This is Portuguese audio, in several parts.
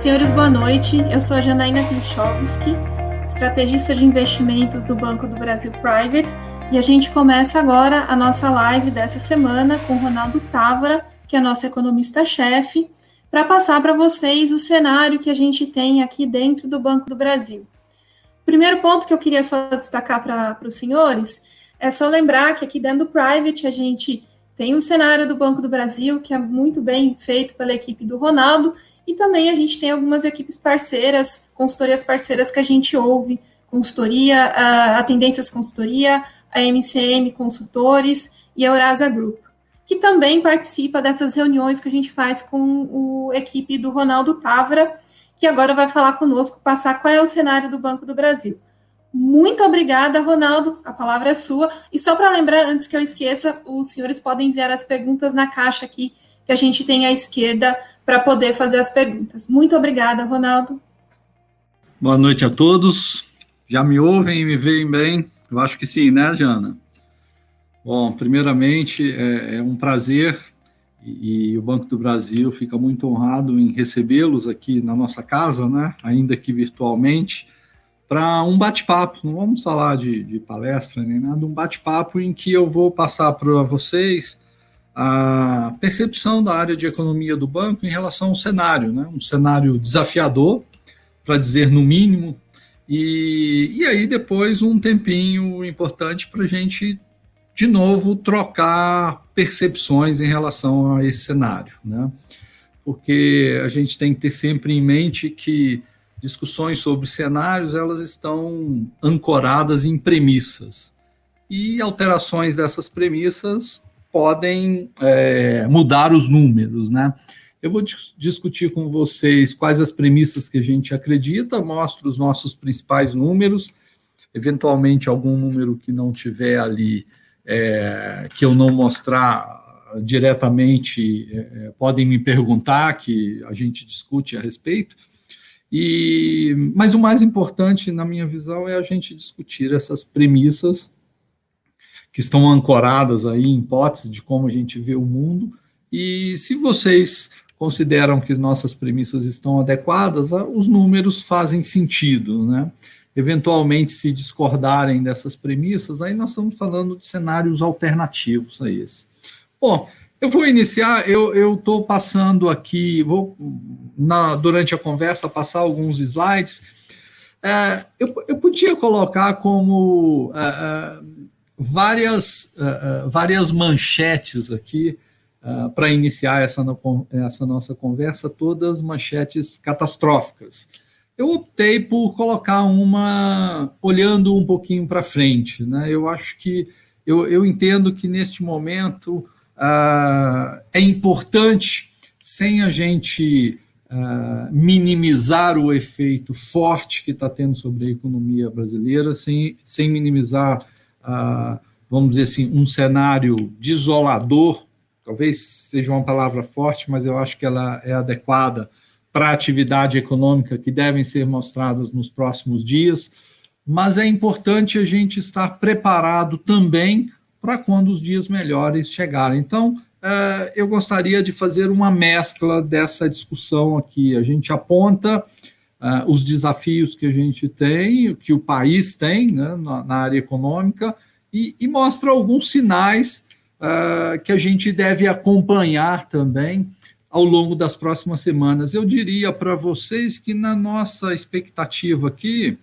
Senhores, boa noite. Eu sou a Janaína Klichowski, estrategista de investimentos do Banco do Brasil Private, e a gente começa agora a nossa live dessa semana com Ronaldo Távora, que é nosso economista-chefe, para passar para vocês o cenário que a gente tem aqui dentro do Banco do Brasil. Primeiro ponto que eu queria só destacar para os senhores é só lembrar que aqui dentro do Private a gente tem um cenário do Banco do Brasil que é muito bem feito pela equipe do Ronaldo e também a gente tem algumas equipes parceiras, consultorias parceiras que a gente ouve, consultoria, a, Tendências Consultoria, a MCM Consultores e a Eurasa Group, que também participa dessas reuniões que a gente faz com a equipe do Ronaldo Távora, que agora vai falar conosco, passar qual é o cenário do Banco do Brasil. Muito obrigada, Ronaldo. A palavra é sua. E só para lembrar, antes que eu esqueça, os senhores podem enviar as perguntas na caixa aqui que a gente tem à esquerda para poder fazer as perguntas. Muito obrigada, Ronaldo. Boa noite a todos. Já me ouvem e me veem bem? Eu acho que sim, né, Jana? Bom, primeiramente, é, é um prazer e, e, o Banco do Brasil fica muito honrado em recebê-los aqui na nossa casa, né, ainda que virtualmente, para um bate-papo. Não vamos falar de, de palestra nem nada, um bate-papo em que eu vou passar para vocês a percepção da área de economia do banco em relação ao cenário, né? um cenário desafiador, para dizer no mínimo, e, e aí depois um tempinho importante para a gente, de novo, trocar percepções em relação a esse cenário. Né? Porque a gente tem que ter sempre em mente que discussões sobre cenários elas estão ancoradas em premissas e alterações dessas premissas podem é, mudar os números, né? Eu vou dis discutir com vocês quais as premissas que a gente acredita, mostro os nossos principais números, eventualmente algum número que não tiver ali, é, que eu não mostrar diretamente, é, podem me perguntar, que a gente discute a respeito. E, mas o mais importante, na minha visão, é a gente discutir essas premissas que estão ancoradas aí em hipóteses de como a gente vê o mundo. E se vocês consideram que nossas premissas estão adequadas, os números fazem sentido, né? Eventualmente, se discordarem dessas premissas, aí nós estamos falando de cenários alternativos a esse. Bom, eu vou iniciar, eu estou passando aqui, vou na, durante a conversa passar alguns slides. É, eu, eu podia colocar como é, é várias, uh, várias manchetes aqui uh, para iniciar essa, no, essa nossa conversa, todas manchetes catastróficas. Eu optei por colocar uma olhando um pouquinho para frente. Né? Eu acho que eu, eu entendo que neste momento é importante, sem a gente Uh, minimizar o efeito forte que está tendo sobre a economia brasileira, sem, sem minimizar vamos dizer assim, um cenário desolador, talvez seja uma palavra forte, mas eu acho que ela é adequada para a atividade econômica que devem ser mostradas nos próximos dias, mas é importante a gente estar preparado também para quando os dias melhores chegarem. Então, é, eu gostaria de fazer uma mescla dessa discussão aqui. A gente aponta uh, os desafios que a gente tem, que o país tem né, na, na, área econômica, e, e, mostra alguns sinais uh, que a gente deve acompanhar também ao longo das próximas semanas. Eu diria para vocês que, na nossa expectativa aqui,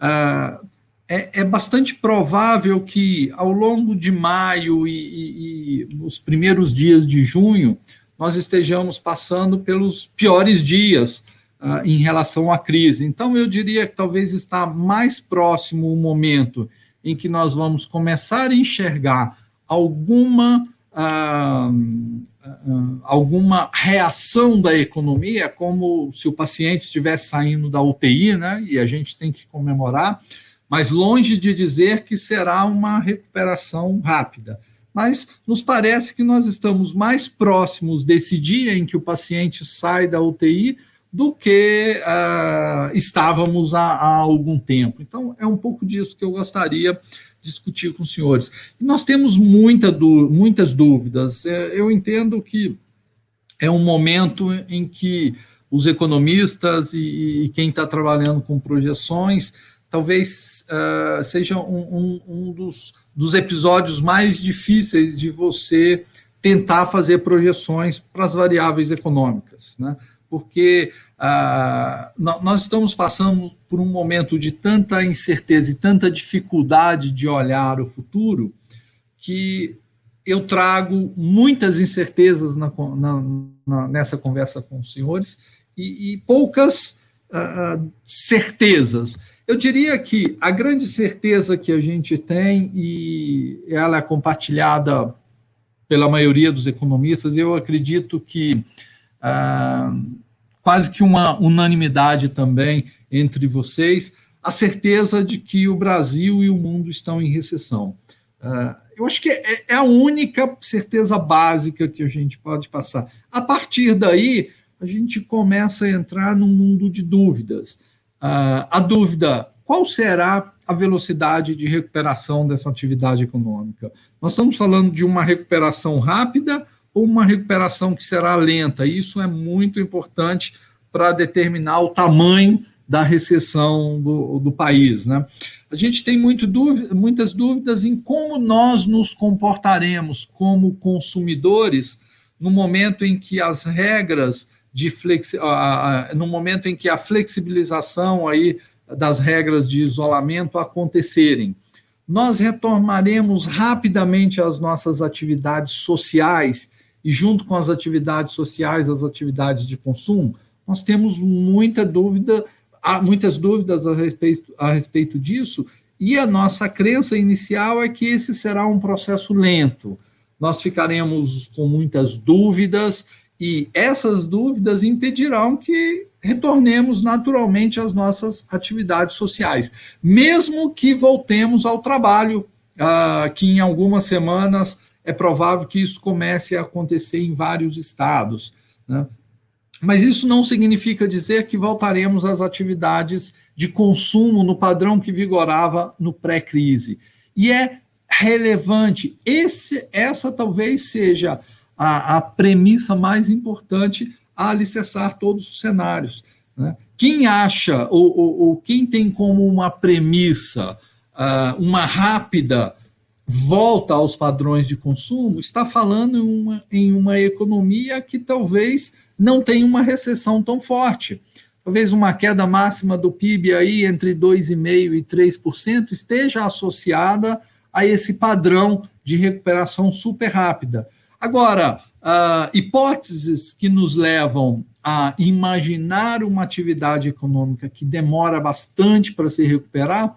uh, é, é, bastante provável que ao longo de maio e, e, e os primeiros dias de junho nós estejamos passando pelos piores dias uh, em relação à crise. Então, eu diria que talvez está mais próximo o momento em que nós vamos começar a enxergar alguma, uh, uh, alguma reação da economia, como se o paciente estivesse saindo da UTI, né? E a gente tem que comemorar, mas longe de dizer que será uma recuperação rápida mas nos parece que nós estamos mais próximos desse dia em que o paciente sai da UTI do que uh, estávamos há, há, algum tempo. Então, é um pouco disso que eu gostaria de discutir com os senhores. Nós temos muita muitas dúvidas. É, eu entendo que é um momento em que os economistas e, e quem está trabalhando com projeções, talvez uh, seja um, um, um dos, dos, episódios mais difíceis de você tentar fazer projeções para as variáveis econômicas, né? Porque uh, nós estamos passando por um momento de tanta incerteza e tanta dificuldade de olhar o futuro que eu trago muitas incertezas na, na, na, nessa conversa com os senhores e, e poucas uh, certezas. Eu diria que a grande certeza que a gente tem, e ela é compartilhada pela maioria dos economistas, eu acredito que quase que uma unanimidade também entre vocês, a certeza de que o Brasil e o mundo estão em recessão. Uh, eu acho que é, é, a única certeza básica que a gente pode passar. A partir daí, a gente começa a entrar num mundo de dúvidas. Uh, a dúvida: qual será a velocidade de recuperação dessa atividade econômica? Nós estamos falando de uma recuperação rápida uma recuperação que será lenta? Isso é muito importante para determinar o tamanho da recessão do, do país. Né? A gente tem muito dúvida, muitas dúvidas em como nós nos comportaremos como consumidores no momento em que as regras de flexi, no momento em que a flexibilização aí das regras de isolamento acontecerem. Nós retornaremos rapidamente às nossas atividades sociais e junto com as atividades sociais, as atividades de consumo, nós temos muita dúvida há muitas dúvidas a respeito, a respeito disso, e a nossa crença inicial é que esse será um processo lento. Nós ficaremos com muitas dúvidas, e essas dúvidas impedirão que retornemos naturalmente às nossas atividades sociais, mesmo que voltemos ao trabalho, uh, que em algumas semanas é provável que isso comece a acontecer em vários estados. Né? Mas isso não significa dizer que voltaremos às atividades de consumo no padrão que vigorava no pré-crise. E é relevante, esse, essa talvez seja a, a premissa mais importante a alicerçar todos os cenários. Né? Quem acha, ou, ou, ou, quem tem como uma premissa uh, uma rápida volta aos padrões de consumo, está falando em uma, em uma economia que talvez não tem uma recessão tão forte. Talvez uma queda máxima do PIB aí entre 2,5% e 3% esteja associada a esse padrão de recuperação super rápida. Agora, uh, hipóteses que nos levam a imaginar uma atividade econômica que demora bastante para se recuperar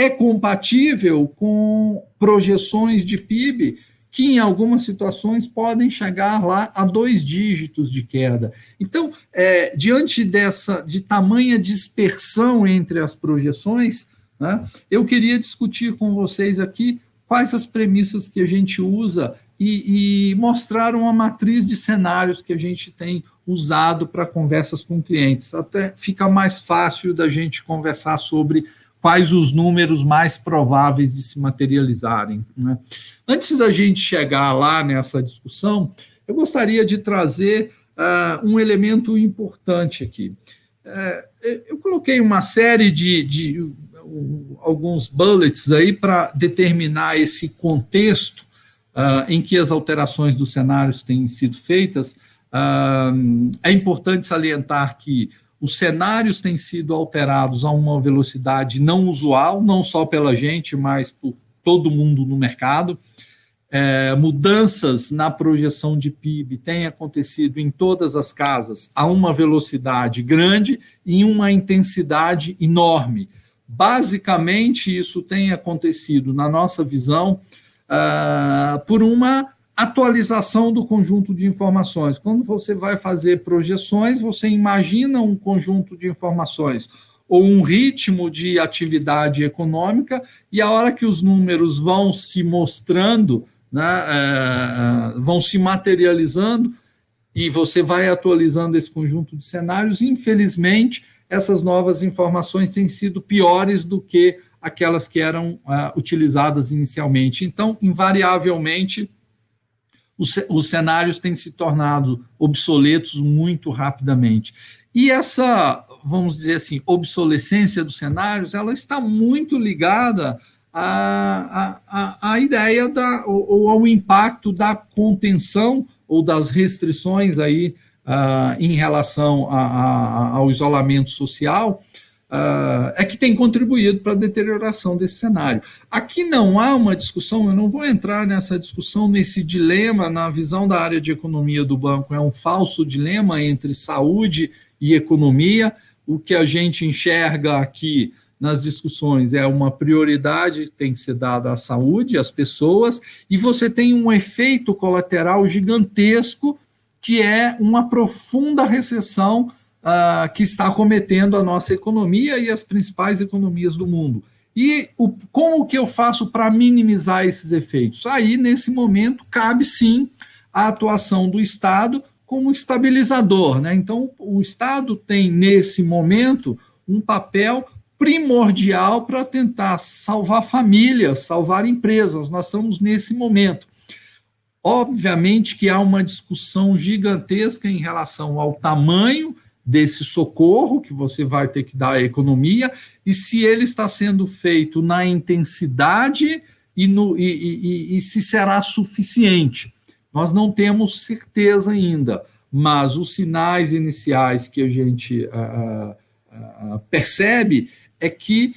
é compatível com projeções de PIB que em algumas situações podem chegar lá a dois dígitos de queda. Então, é, diante dessa de tamanha dispersão entre as projeções, né, eu queria discutir com vocês aqui quais as premissas que a gente usa e, e mostrar uma matriz de cenários que a gente tem usado para conversas com clientes. Até fica mais fácil da gente conversar sobre quais os números mais prováveis de se materializarem. Né? Antes da gente chegar lá nessa discussão, eu gostaria de trazer uh, um elemento importante aqui. Uh, eu coloquei uma série de, de uh, alguns bullets aí para determinar esse contexto ah, em que as alterações dos cenários têm sido feitas. é importante salientar que os cenários têm sido alterados a uma velocidade não usual, não só pela gente, mas por todo mundo no mercado. É, mudanças na projeção de PIB têm acontecido em todas as casas a uma velocidade grande e uma intensidade enorme. Basicamente, isso tem acontecido, na nossa visão, uh, por uma atualização do conjunto de informações. Quando você vai fazer projeções, você imagina um conjunto de informações ou um ritmo de atividade econômica, e a hora que os números vão se mostrando, né, é, é vão se materializando, e você vai atualizando esse conjunto de cenários, infelizmente, essas novas informações têm sido piores do que aquelas que eram uh, utilizadas inicialmente. Então, invariavelmente, os, os cenários têm se tornado obsoletos muito rapidamente. E essa, vamos dizer assim, obsolescência dos cenários, ela está muito ligada à, à, à ideia da, ou, ao impacto da contenção ou das restrições aí uh, em relação a, a, ao isolamento social, uh, é que tem contribuído para a deterioração desse cenário. Aqui não há uma discussão, eu não vou entrar nessa discussão, nesse dilema, na visão da área de economia do banco, é um falso dilema entre saúde e economia. O que a gente enxerga aqui nas discussões é uma prioridade tem que ser dada à saúde, às pessoas, e você tem um efeito colateral gigantesco, que é uma profunda recessão uh, que está cometendo a nossa economia e as principais economias do mundo. E o, como que eu faço para minimizar esses efeitos? Aí, nesse momento, cabe sim a atuação do Estado como estabilizador. Né? Então, o Estado tem, nesse momento, um papel primordial para tentar salvar famílias, salvar empresas. Nós estamos nesse momento. Obviamente que há uma discussão gigantesca em relação ao tamanho desse socorro que você vai ter que dar à economia e se ele está sendo feito na intensidade e, no, e, e, e se será suficiente. Nós não temos certeza ainda, mas os sinais iniciais que a gente uh, uh, percebe é que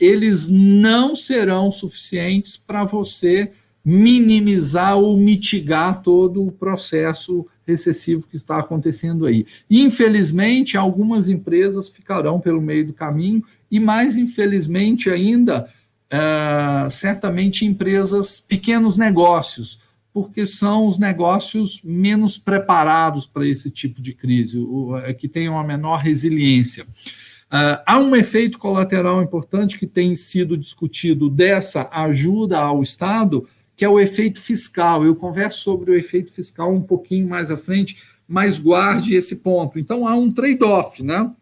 eles não serão suficientes para você minimizar ou mitigar todo o processo recessivo que está acontecendo aí. Infelizmente, algumas empresas ficarão pelo meio do caminho, e mais infelizmente ainda, uh, certamente empresas, pequenos negócios, porque são os negócios menos preparados para esse tipo de crise, é, que têm uma menor resiliência. Uh, há um efeito colateral importante que tem sido discutido dessa ajuda ao Estado, que é o efeito fiscal. Eu converso sobre o efeito fiscal um pouquinho mais à frente, mas guarde esse ponto. Então, há um trade-off né,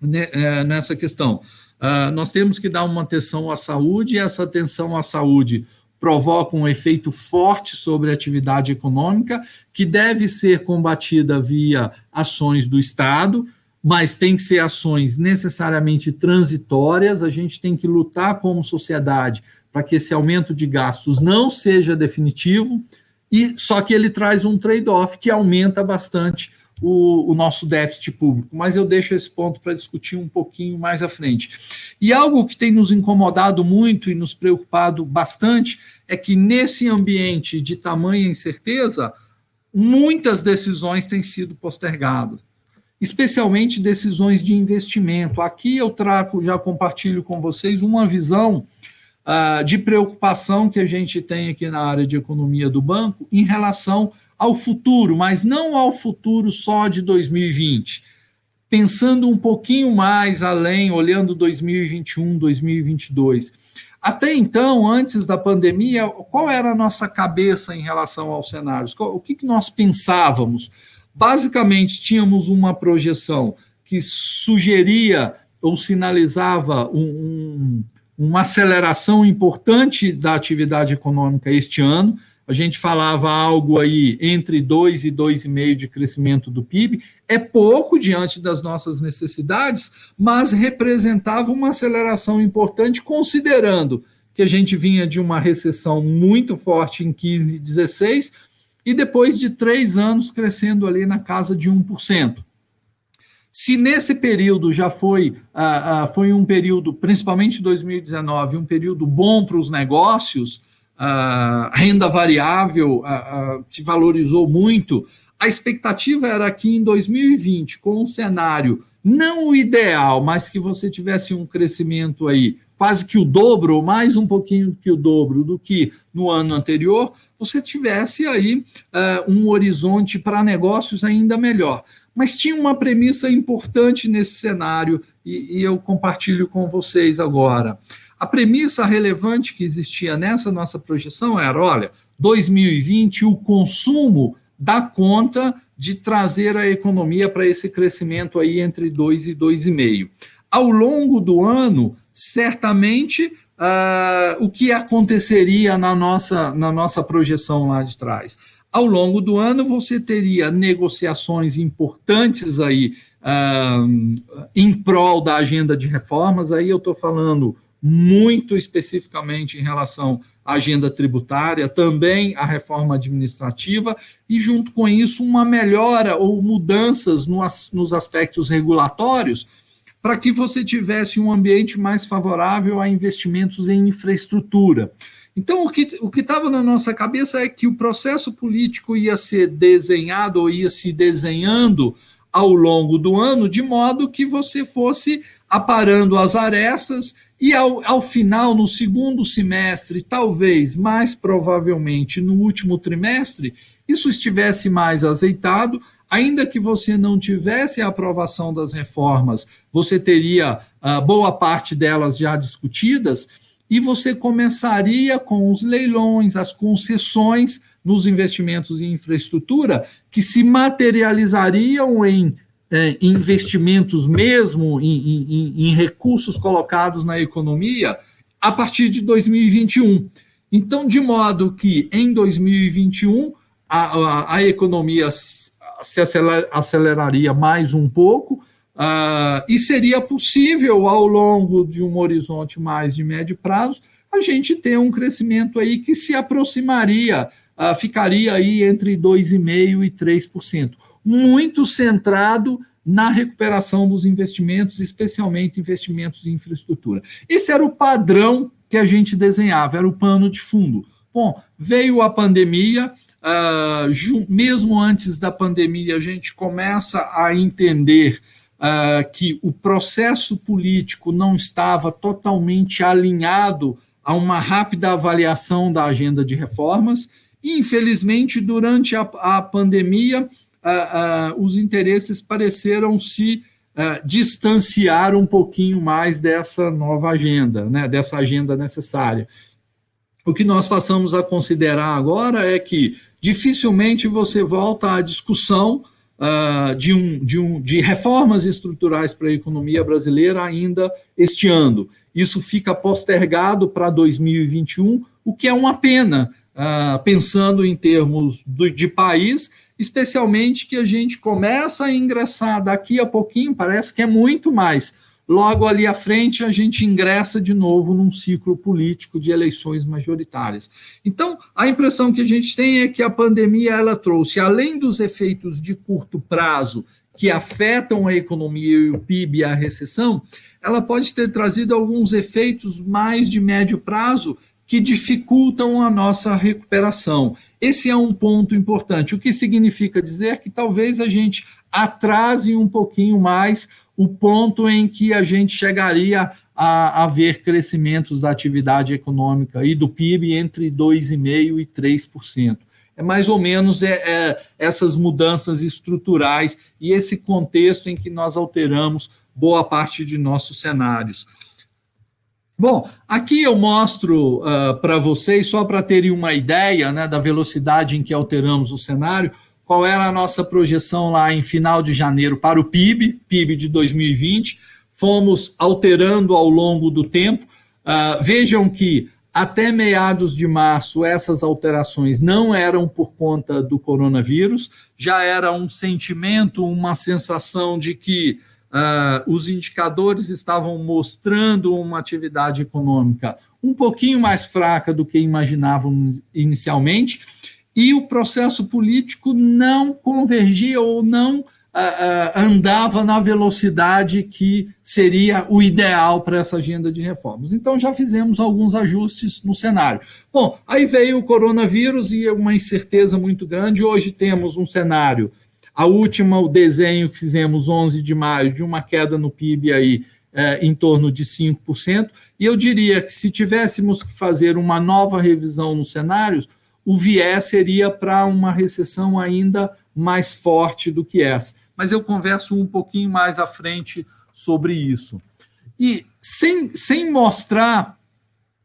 é, nessa questão. Uh, nós temos que dar uma atenção à saúde, e essa atenção à saúde provoca um efeito forte sobre a atividade econômica, que deve ser combatida via ações do Estado, mas tem que ser ações necessariamente transitórias, a gente tem que lutar como sociedade para que esse aumento de gastos não seja definitivo, e só que ele traz um trade-off que aumenta bastante o, o, nosso déficit público. Mas eu deixo esse ponto para discutir um pouquinho mais à frente. E algo que tem nos incomodado muito e nos preocupado bastante é que nesse ambiente de tamanha incerteza, muitas decisões têm sido postergadas especialmente decisões de investimento. Aqui eu trago, já compartilho com vocês uma visão uh, de preocupação que a gente tem aqui na área de economia do banco em relação ao futuro, mas não ao futuro só de 2020. Pensando um pouquinho mais além, olhando 2021, 2022. Até então, antes da pandemia, qual era a nossa cabeça em relação aos cenários? O que, nós pensávamos? Basicamente, tínhamos uma projeção que sugeria ou sinalizava um, um, uma aceleração importante da atividade econômica este ano. A gente falava algo aí entre 2 e 2,5% de crescimento do PIB. É pouco diante das nossas necessidades, mas representava uma aceleração importante, considerando que a gente vinha de uma recessão muito forte em 15 e 16 e depois de três anos crescendo ali na casa de 1%. Se nesse período já foi, uh, uh, foi um período, principalmente 2019, um período bom para os negócios, a uh, renda variável se valorizou muito, a expectativa era que em 2020, com um cenário não o ideal, mas que você tivesse um crescimento aí quase que o dobro, ou mais um pouquinho que o dobro do que no ano anterior, você tivesse aí uh, um horizonte para negócios ainda melhor. Mas tinha uma premissa importante nesse cenário, e, e eu compartilho com vocês agora. A premissa relevante que existia nessa nossa projeção era: olha, 2020 o consumo dá conta de trazer a economia para esse crescimento aí entre 2 e 2,5. Ao longo do ano, certamente uh, o que aconteceria na nossa, na nossa projeção lá de trás. Ao longo do ano, você teria negociações importantes aí em prol da agenda de reformas, aí eu estou falando muito especificamente em relação à agenda tributária, também a reforma administrativa, e junto com isso, uma melhora ou mudanças no, nos aspectos regulatórios, para que você tivesse um ambiente mais favorável a investimentos em infraestrutura. Então, o que o estava na nossa cabeça é que o processo político ia ser desenhado ou ia se desenhando ao longo do ano, de modo que você fosse aparando as arestas e ao, ao final, no segundo semestre, talvez, mais provavelmente no último trimestre, isso estivesse mais azeitado, ainda que você não tivesse a aprovação das reformas, você teria uh, boa parte delas já discutidas, e você começaria com os leilões, as concessões nos investimentos em infraestrutura, que se materializariam em é, investimentos mesmo, em, em, em, recursos colocados na economia, a partir de 2021. Então, de modo que em 2021 a, a, a economia se aceler, aceleraria mais um pouco, uh, e seria possível, ao longo de um horizonte mais de médio prazo, a gente ter um crescimento aí que se aproximaria, uh, ficaria aí entre 2,5% e 3% muito centrado na recuperação dos investimentos, especialmente investimentos em infraestrutura. Esse era o padrão que a gente desenhava, era o pano de fundo. Bom, veio a pandemia, uh, mesmo antes da pandemia, a gente começa a entender uh, que o processo político não estava totalmente alinhado a uma rápida avaliação da agenda de reformas, e, infelizmente, durante a, a pandemia, ah, ah, os interesses pareceram se distanciar um pouquinho mais dessa nova agenda, né, dessa agenda necessária. O que nós passamos a considerar agora é que dificilmente você volta à discussão uh, de, um, de, um, de reformas estruturais para a economia brasileira ainda este ano. Isso fica postergado para 2021, o que é uma pena, uh, pensando em termos do, de país especialmente que a gente começa a ingressar daqui a pouquinho, parece que é muito mais. Logo ali à frente, a gente ingressa de novo num ciclo político de eleições majoritárias. Então, a impressão que a gente tem é que a pandemia ela trouxe, além dos efeitos de curto prazo que afetam a economia e o PIB e a recessão, ela pode ter trazido alguns efeitos mais de médio prazo que dificultam a nossa recuperação. Esse é um ponto importante, o que significa dizer que talvez a gente atrase um pouquinho mais o ponto em que a gente chegaria a, a ver crescimentos da atividade econômica e do PIB entre 2,5% e 3%. É mais ou menos é, é, essas mudanças estruturais e esse contexto em que nós alteramos boa parte de nossos cenários. Bom, aqui eu mostro uh, para vocês, só para terem uma ideia né, da velocidade em que alteramos o cenário, qual era a nossa projeção lá em final de janeiro para o PIB, PIB de 2020. Fomos alterando ao longo do tempo. Uh, vejam que até meados de março, essas alterações não eram por conta do coronavírus, já era um sentimento, uma sensação de que Uh, os indicadores estavam mostrando uma atividade econômica um pouquinho mais fraca do que imaginavam inicialmente, e o processo político não convergia ou não uh, uh, andava na velocidade que seria o ideal para essa agenda de reformas. Então, já fizemos alguns ajustes no cenário. Bom, aí veio o coronavírus e uma incerteza muito grande. Hoje temos um cenário a última, o desenho que fizemos 11 de maio, de uma queda no PIB aí é, em torno de 5%. E eu diria que se tivéssemos que fazer uma nova revisão nos cenários, o viés seria para uma recessão ainda mais forte do que essa. Mas eu converso um pouquinho mais à frente sobre isso. E sem, sem mostrar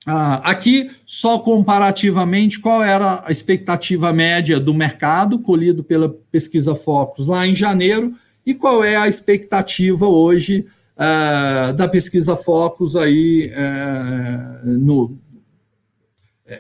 ah, aqui, só comparativamente, qual era a expectativa média do mercado, colhido pela pesquisa Focus lá em janeiro, e qual é a expectativa hoje ah, da pesquisa Focus aí eh, no,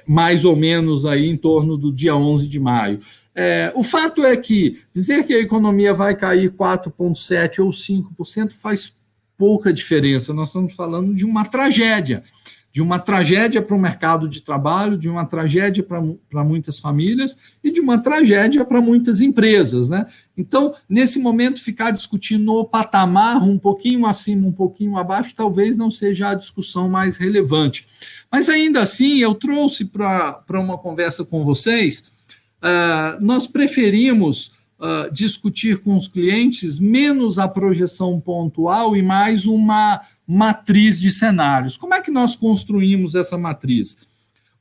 mais ou menos aí em torno do dia 11 de maio. É, o fato é que dizer que a economia vai cair 4,7% ou 5% faz pouca diferença. Nós estamos falando de uma tragédia de uma tragédia para o mercado de trabalho, de uma tragédia para muitas famílias e de uma tragédia para muitas empresas. Né? Então, nesse momento, ficar discutindo o patamar um pouquinho acima, um pouquinho abaixo, talvez não seja a discussão mais relevante. Mas ainda assim, eu trouxe para uma conversa com vocês, uh, nós preferimos. Uh, discutir com os clientes menos a projeção pontual e mais uma matriz de cenários. Como é que nós construímos essa matriz?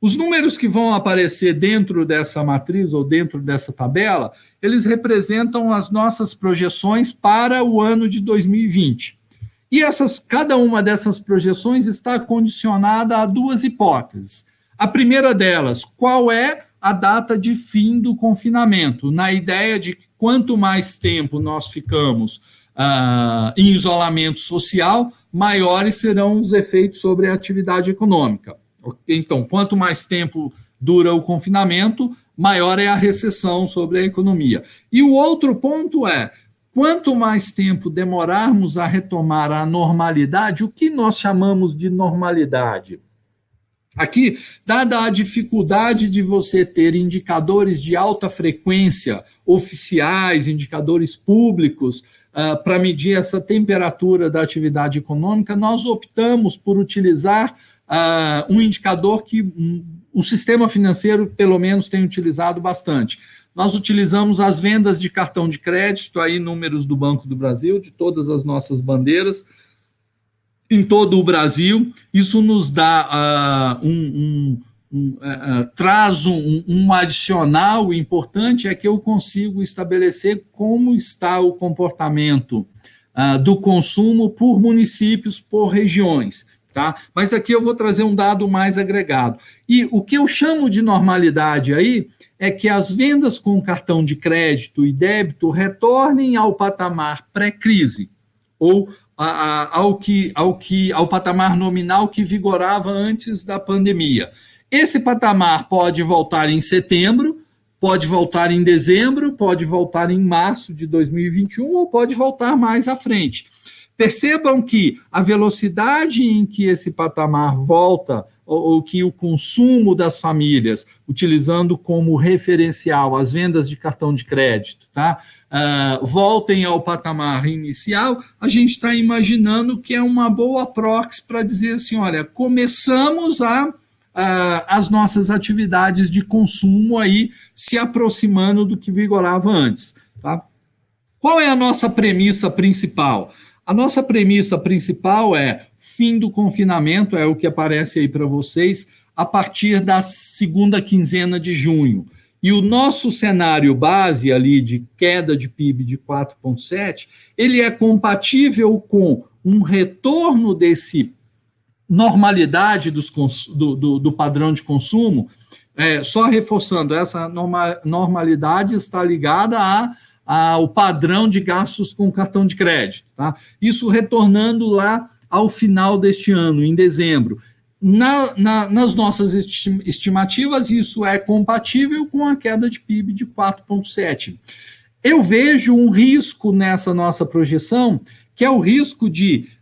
Os números que vão aparecer dentro dessa matriz ou dentro dessa tabela, eles representam as nossas projeções para o ano de 2020. E essas, cada uma dessas projeções está condicionada a duas hipóteses. A primeira delas, qual é a data de fim do confinamento? Na ideia de que quanto mais tempo nós ficamos ah, em isolamento social, maiores serão os efeitos sobre a atividade econômica. Então, quanto mais tempo dura o confinamento, maior é a recessão sobre a economia. E o outro ponto é: quanto mais tempo demorarmos a retomar a normalidade, o que nós chamamos de normalidade? Aqui, dada a dificuldade de você ter indicadores de alta frequência oficiais, indicadores públicos, uh, para medir essa temperatura da atividade econômica, nós optamos por utilizar uh, um indicador que um, o sistema financeiro, pelo menos, tem utilizado bastante. Nós utilizamos as vendas de cartão de crédito, aí números do Banco do Brasil, de todas as nossas bandeiras, em todo o Brasil. Isso nos dá uh, um, um um, uh, traz um, um, adicional importante é que eu consigo estabelecer como está o comportamento uh, do consumo por municípios, por regiões. Tá? Mas aqui eu vou trazer um dado mais agregado. E o que eu chamo de normalidade aí é que as vendas com cartão de crédito e débito retornem ao patamar pré-crise, ou a, a, ao, que, ao, que, ao patamar nominal que vigorava antes da pandemia. Esse patamar pode voltar em setembro, pode voltar em dezembro, pode voltar em março de 2021 ou pode voltar mais à frente. Percebam que a velocidade em que esse patamar volta, ou, ou, que o consumo das famílias, utilizando como referencial as vendas de cartão de crédito, tá? Uh, voltem ao patamar inicial, a gente está imaginando que é uma boa proxy para dizer assim: olha, começamos a uh, as nossas atividades de consumo aí se aproximando do que vigorava antes. Tá? Qual é a nossa premissa principal? A nossa premissa principal é fim do confinamento, é o que aparece aí para vocês, a partir da segunda quinzena de junho. E o nosso cenário base ali de queda de PIB de 4,7, ele é compatível com um retorno desse normalidade dos, do, do, do padrão de consumo, é, só reforçando, essa norma, normalidade está ligada a, ao padrão de gastos com cartão de crédito. Tá? Isso retornando lá ao final deste ano, em dezembro. Na, na, nas nossas estimativas, isso é compatível com a queda de PIB de 4,7. Eu vejo um risco nessa nossa projeção, que é o risco de a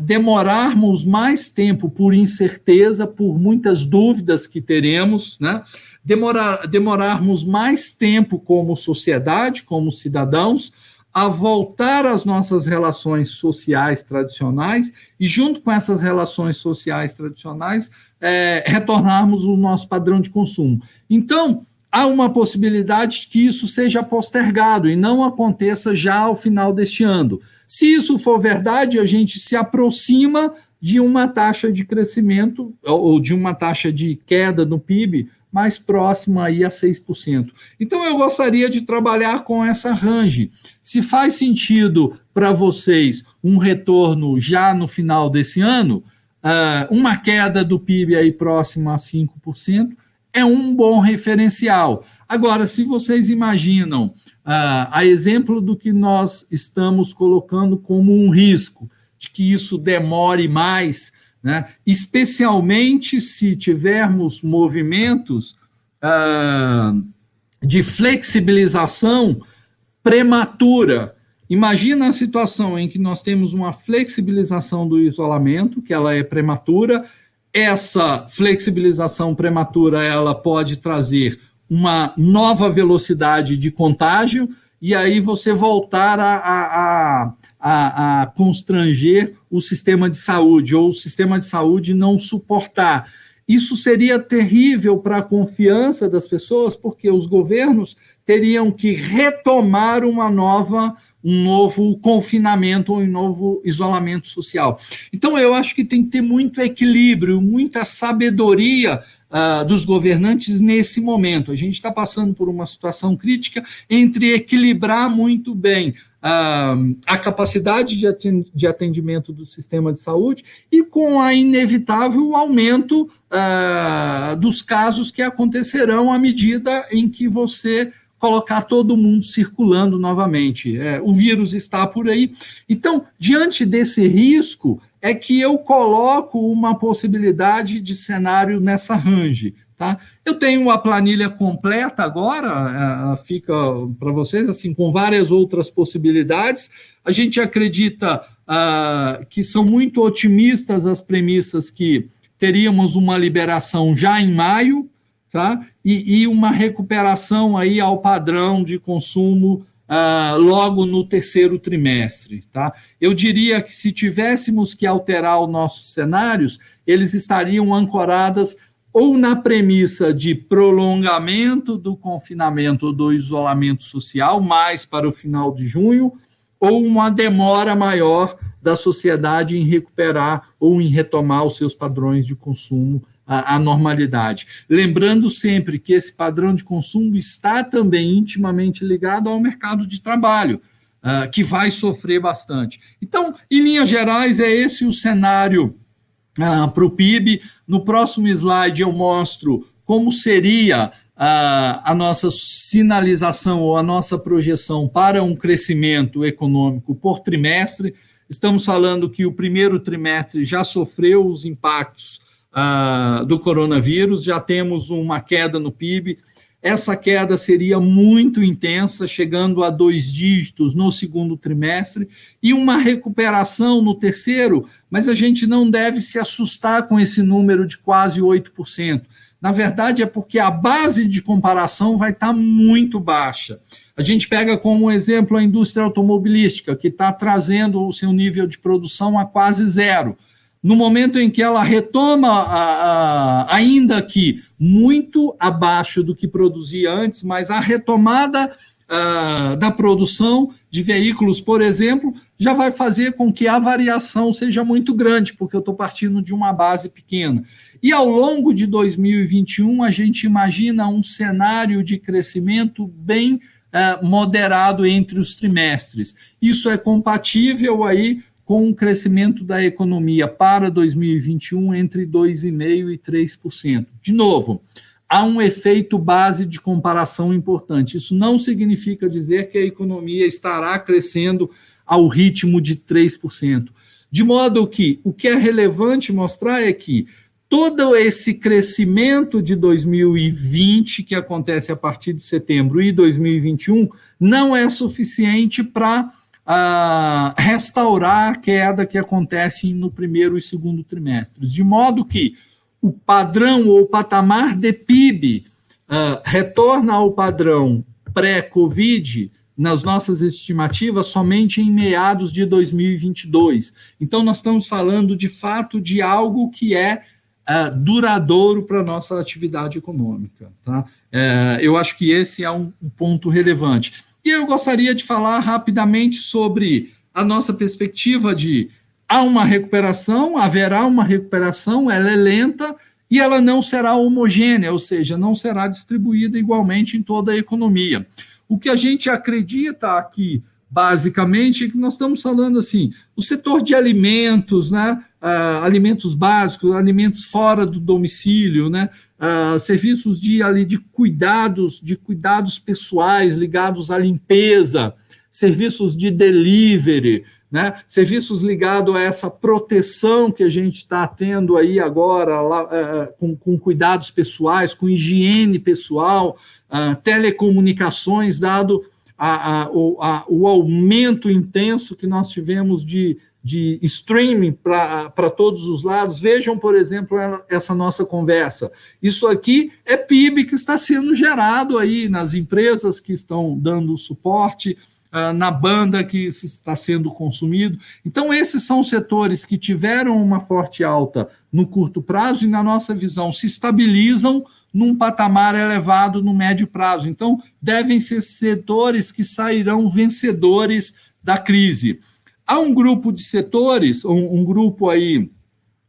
demorarmos mais tempo por incerteza, por muitas dúvidas que teremos, né? Demorar, demorarmos mais tempo como sociedade, como cidadãos, a voltar às nossas relações sociais tradicionais e, junto com essas relações sociais tradicionais, é, retornarmos o nosso padrão de consumo. Então, há uma possibilidade de que isso seja postergado e não aconteça já ao final deste ano. Se isso for verdade, a gente se aproxima de uma taxa de crescimento ou de uma taxa de queda no PIB mais próxima aí a 6%. Então eu gostaria de trabalhar com essa range. Se faz sentido para vocês um retorno já no final desse ano, uh, uma queda do PIB aí próxima a 5%, é um bom referencial. Agora, se vocês imaginam ah, a exemplo do que nós estamos colocando como um risco, de que isso demore mais, né? especialmente se tivermos movimentos ah, de flexibilização prematura. Imagina a situação em que nós temos uma flexibilização do isolamento, que ela é prematura. Essa flexibilização prematura ela pode trazer uma nova velocidade de contágio e aí você voltar a, a, a, a constranger o sistema de saúde ou o sistema de saúde não suportar. Isso seria terrível para a confiança das pessoas, porque os governos teriam que retomar uma nova um novo confinamento ou um novo isolamento social. Então, eu acho que tem que ter muito equilíbrio, muita sabedoria uh, dos governantes nesse momento. A gente está passando por uma situação crítica entre equilibrar muito bem uh, a capacidade de atendimento do sistema de saúde e com a inevitável aumento uh, dos casos que acontecerão à medida em que você colocar todo mundo circulando novamente. É, o vírus está por aí. Então, diante desse risco, é que eu coloco uma possibilidade de cenário nessa range. Tá? Eu tenho a planilha completa agora, é, fica para vocês assim com várias outras possibilidades. A gente acredita uh, que são muito otimistas as premissas que teríamos uma liberação já em maio, tá? E, e uma recuperação aí ao padrão de consumo uh, logo no terceiro trimestre. Tá? Eu diria que se tivéssemos que alterar os nossos cenários, eles estariam ancoradas ou na premissa de prolongamento do confinamento do isolamento social, mais para o final de junho, ou uma demora maior da sociedade em recuperar ou em retomar os seus padrões de consumo à, normalidade. Lembrando sempre que esse padrão de consumo está também intimamente ligado ao mercado de trabalho, uh, que vai sofrer bastante. Então, em linhas gerais, é esse o cenário uh, para o PIB. No próximo slide, eu mostro como seria a, a, nossa sinalização ou a nossa projeção para um crescimento econômico por trimestre. Estamos falando que o primeiro trimestre já sofreu os impactos ah, do coronavírus, já temos uma queda no PIB. Essa queda seria muito intensa, chegando a dois dígitos no segundo trimestre, e uma recuperação no terceiro, mas a gente não deve se assustar com esse número de quase 8%. Na verdade, é porque a base de comparação vai estar muito baixa. A gente pega como exemplo a indústria automobilística, que está trazendo o seu nível de produção a quase zero no momento em que ela retoma, a, a, ainda que muito abaixo do que produzia antes, mas a retomada a, da produção de veículos, por exemplo, já vai fazer com que a variação seja muito grande, porque eu estou partindo de uma base pequena. E ao longo de 2021, a gente imagina um cenário de crescimento bem moderado entre os trimestres. Isso é compatível aí com um crescimento da economia para 2021 entre 2,5% e 3%. De novo, há um efeito base de comparação importante. Isso não significa dizer que a economia estará crescendo ao ritmo de 3%. De modo que o que é relevante mostrar é que todo esse crescimento de 2020, que acontece a partir de setembro, e 2021, não é suficiente para restaurar a queda que acontece no primeiro e segundo trimestres, de modo que o padrão ou patamar de PIB uh, retorna ao padrão pré-Covid nas nossas estimativas somente em meados de 2022. Então, nós estamos falando de fato de algo que é uh, duradouro para a nossa atividade econômica. Tá? Uh, eu acho que esse é um, um ponto relevante. E eu gostaria de falar rapidamente sobre a nossa perspectiva de há uma recuperação, haverá uma recuperação, ela é lenta e ela não será homogênea, ou seja, não será distribuída igualmente em toda a economia. O que a gente acredita aqui, basicamente, é que nós estamos falando assim, o setor de alimentos, né, uh, alimentos básicos, alimentos fora do domicílio, né, uh, serviços de, ali, de cuidados, de cuidados pessoais ligados à limpeza, serviços de delivery, né? serviços ligados a essa proteção que a gente está tendo aí agora, lá, uh, com, com, cuidados pessoais, com higiene pessoal, uh, telecomunicações, dado a, a, a, o aumento intenso que nós tivemos de, de streaming para todos os lados. Vejam, por exemplo, essa nossa conversa. Isso aqui é PIB que está sendo gerado aí nas empresas que estão dando suporte, uh, na banda que está sendo consumido. Então, esses são setores que tiveram uma forte alta no curto prazo e, na nossa visão, se estabilizam num patamar elevado no médio prazo. Então, devem ser setores que sairão vencedores da crise. Há um grupo de setores, um, um grupo aí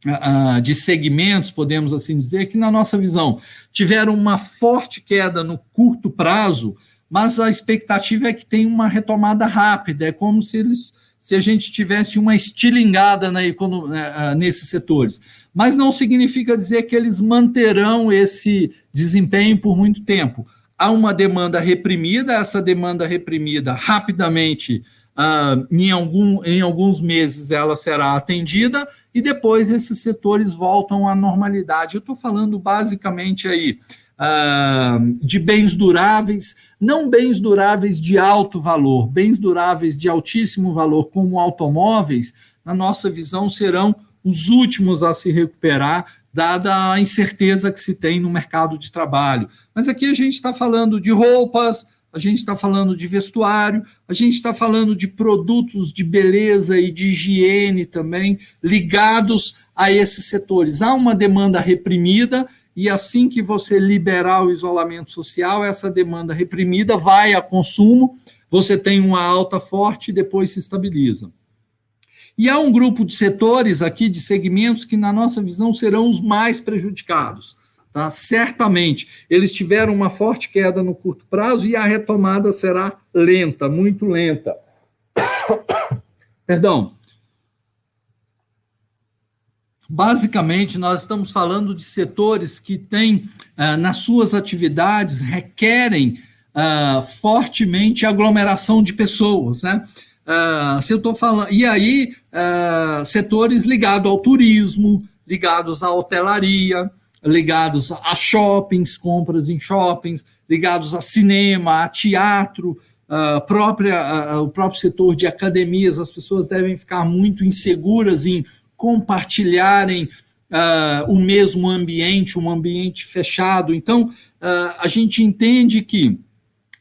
uh, de segmentos, podemos assim dizer, que, na nossa visão, tiveram uma forte queda no curto prazo, mas a expectativa é que tenha uma retomada rápida. É como se eles se a gente tivesse uma estilingada na economia, né, ah, nesses setores. Mas não significa dizer que eles manterão esse desempenho por muito tempo. Há uma demanda reprimida, essa demanda reprimida rapidamente, uh, em, algum, em alguns meses, ela será atendida e depois esses setores voltam à normalidade. Eu estou falando basicamente aí uh, de bens duráveis, não bens duráveis de alto valor, bens duráveis de altíssimo valor, como automóveis, na nossa visão, serão os últimos a se recuperar, dada a incerteza que se tem no mercado de trabalho. Mas aqui a gente está falando de roupas, a gente está falando de vestuário, a gente está falando de produtos de beleza e de higiene também, ligados a esses setores. Há uma demanda reprimida e assim que você liberar o isolamento social, essa demanda reprimida vai a consumo, você tem uma alta forte e depois se estabiliza. E há um grupo de setores aqui, de segmentos, que, na nossa visão, serão os mais prejudicados. Tá? Certamente, eles tiveram uma forte queda no curto prazo e a retomada será lenta, muito lenta. Perdão. Basicamente, nós estamos falando de setores que têm, uh, nas suas atividades, requerem uh, fortemente aglomeração de pessoas, né? Uh, se eu estou falando. E aí, setores ligados ao turismo, ligados à hotelaria, ligados a shoppings, compras em shoppings, ligados a cinema, a teatro, a própria, o próprio setor de academias, as pessoas devem ficar muito inseguras em compartilharem uh, o mesmo ambiente, um ambiente fechado. Então, uh, a gente entende que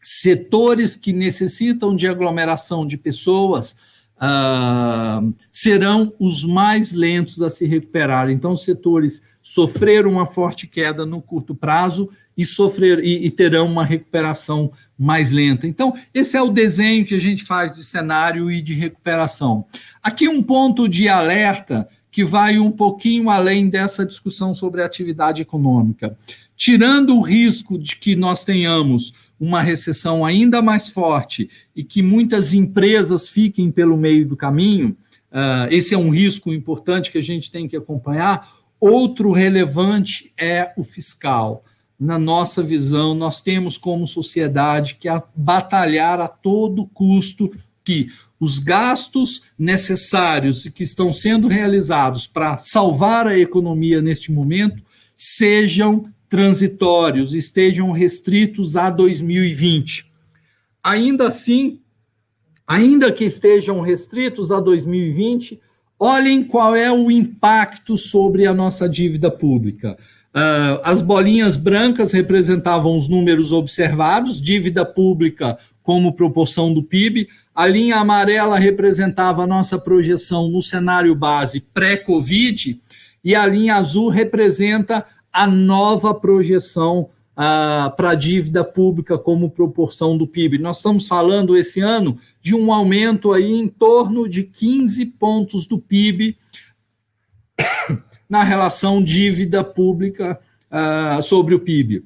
setores que necessitam de aglomeração de pessoas uh, serão os mais lentos a se recuperar. Então, setores sofreram uma forte queda no curto prazo e, sofrer, e, e terão uma recuperação mais lenta. Então, esse é o desenho que a gente faz de cenário e de recuperação. Aqui um ponto de alerta que vai um pouquinho além dessa discussão sobre atividade econômica. Tirando o risco de que nós tenhamos uma recessão ainda mais forte e que muitas empresas fiquem pelo meio do caminho, uh, esse é um risco importante que a gente tem que acompanhar. Outro relevante é o fiscal na nossa visão, nós temos como sociedade que batalhar a todo custo que os gastos necessários e que estão sendo realizados para salvar a economia neste momento sejam transitórios, estejam restritos a 2020. Ainda assim, ainda que estejam restritos a 2020, olhem qual é o impacto sobre a nossa dívida pública. Uh, as bolinhas brancas representavam os números observados, dívida pública como proporção do PIB. A linha amarela representava a nossa projeção no cenário base pré-Covid, e a linha azul representa a nova projeção uh, para a dívida pública como proporção do PIB. Nós estamos falando esse ano de um aumento aí em torno de 15 pontos do PIB na relação dívida pública uh, sobre o PIB.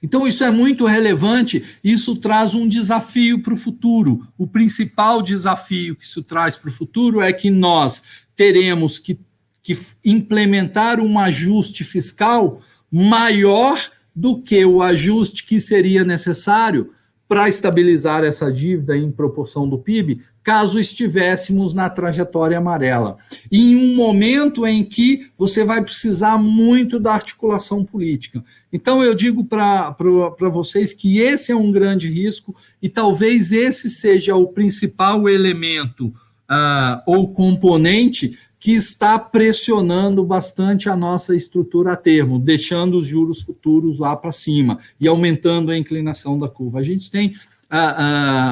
Então, isso é muito relevante, isso traz um desafio para o futuro. O principal desafio que isso traz para o futuro é que nós teremos que, que implementar um ajuste fiscal maior do que o ajuste que seria necessário para estabilizar essa dívida em proporção do PIB, caso estivéssemos na trajetória amarela. Em um momento em que você vai precisar muito da articulação política. Então, eu digo para vocês que esse é um grande risco e talvez esse seja o principal elemento uh, ou componente que está pressionando bastante a nossa estrutura a termo, deixando os juros futuros lá para cima e aumentando a inclinação da curva. A gente tem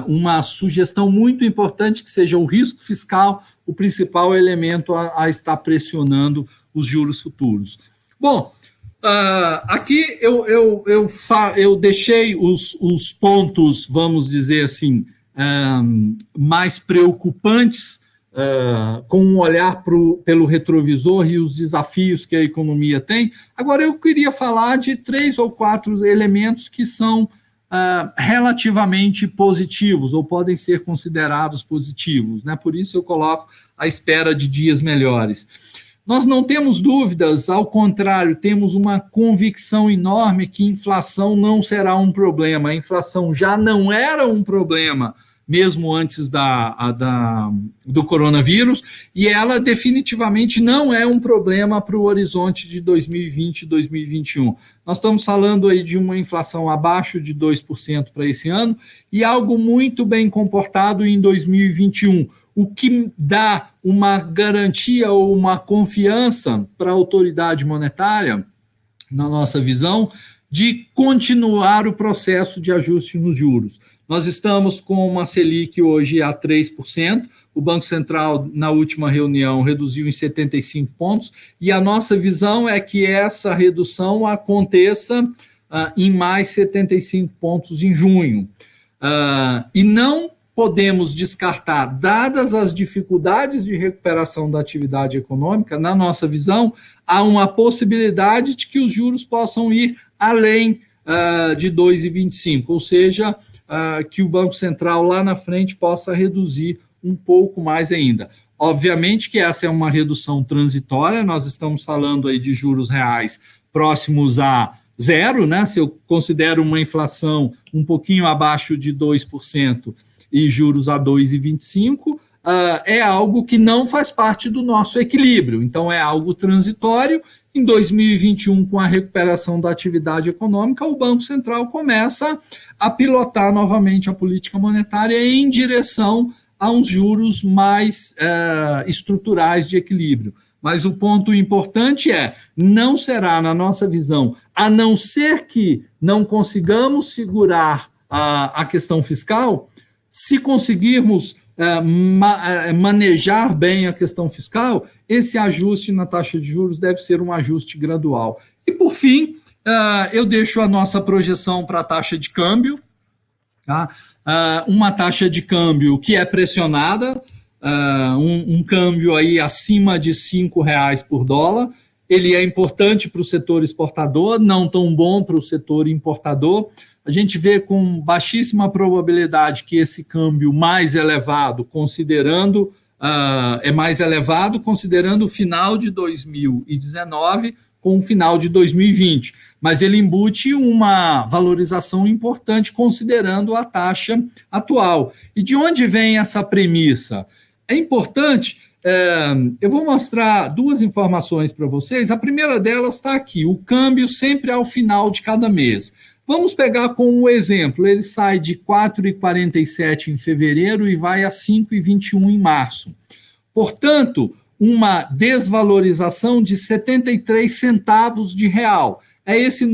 uma sugestão muito importante que seja o risco fiscal o principal elemento a, a estar pressionando os juros futuros. Bom, uh, aqui eu, eu, eu, eu deixei os, os pontos, vamos dizer assim, um, mais preocupantes, uh, com um olhar pro, pelo retrovisor e os desafios que a economia tem. Agora, eu queria falar de três ou quatro elementos que são uh, relativamente positivos ou podem ser considerados positivos, né? Por isso eu coloco a espera de dias melhores. Nós não temos dúvidas, ao contrário, temos uma convicção enorme que inflação não será um problema. A inflação já não era um problema mesmo antes da, a, da, do coronavírus, e ela definitivamente não é um problema para o horizonte de 2020 e 2021. Nós estamos falando aí de uma inflação abaixo de 2% para esse ano e algo muito bem comportado em 2021, o que dá uma garantia ou uma confiança para a autoridade monetária, na nossa visão, de continuar o processo de ajuste nos juros. Nós estamos com uma Selic hoje a 3%, o Banco Central, na última reunião, reduziu em 75 pontos, e a nossa visão é que essa redução aconteça uh, em mais 75 pontos em junho. Uh, e não podemos descartar, dadas as dificuldades de recuperação da atividade econômica, na nossa visão, há uma possibilidade de que os juros possam ir além uh, de 2,25, ou seja, uh, que o Banco Central lá na frente possa reduzir um pouco mais ainda. Obviamente que essa é uma redução transitória, nós estamos falando aí de juros reais próximos a zero, né? Se eu considero uma inflação um pouquinho abaixo de 2% e juros a 2,25%, uh, ah, é algo que não faz parte do nosso equilíbrio. Então, é algo transitório em 2021, com a recuperação da atividade econômica, o Banco Central começa a pilotar novamente a política monetária em direção a uns juros mais é, estruturais de equilíbrio. Mas o ponto importante é: não será, na nossa visão, a não ser que não consigamos segurar a, a questão fiscal, se conseguirmos é, ma, é, manejar bem a questão fiscal, esse ajuste na taxa de juros deve ser um ajuste gradual. E, por fim, uh, eu deixo a nossa projeção para a taxa de câmbio, tá? Uh, uma taxa de câmbio que é pressionada, uh, um, um, câmbio aí acima de R$ reais por dólar. Ele é importante para o setor exportador, não tão bom para o setor importador. A gente vê com baixíssima probabilidade que esse câmbio mais elevado, considerando uh, é mais elevado, considerando o final de 2019 com o final de 2020, mas ele embute uma valorização importante considerando a taxa atual. E de onde vem essa premissa? É importante, é, eu vou mostrar duas informações para vocês. A primeira delas está aqui: o câmbio sempre ao final de cada mês. Vamos pegar como um exemplo, ele sai de 4,47 em fevereiro e vai a 5,21 em março. Portanto, uma desvalorização de 73 centavos de real. É esse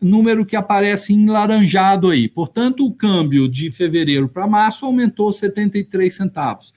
número que aparece em laranjado aí. Portanto, o câmbio de fevereiro para março aumentou 73 centavos.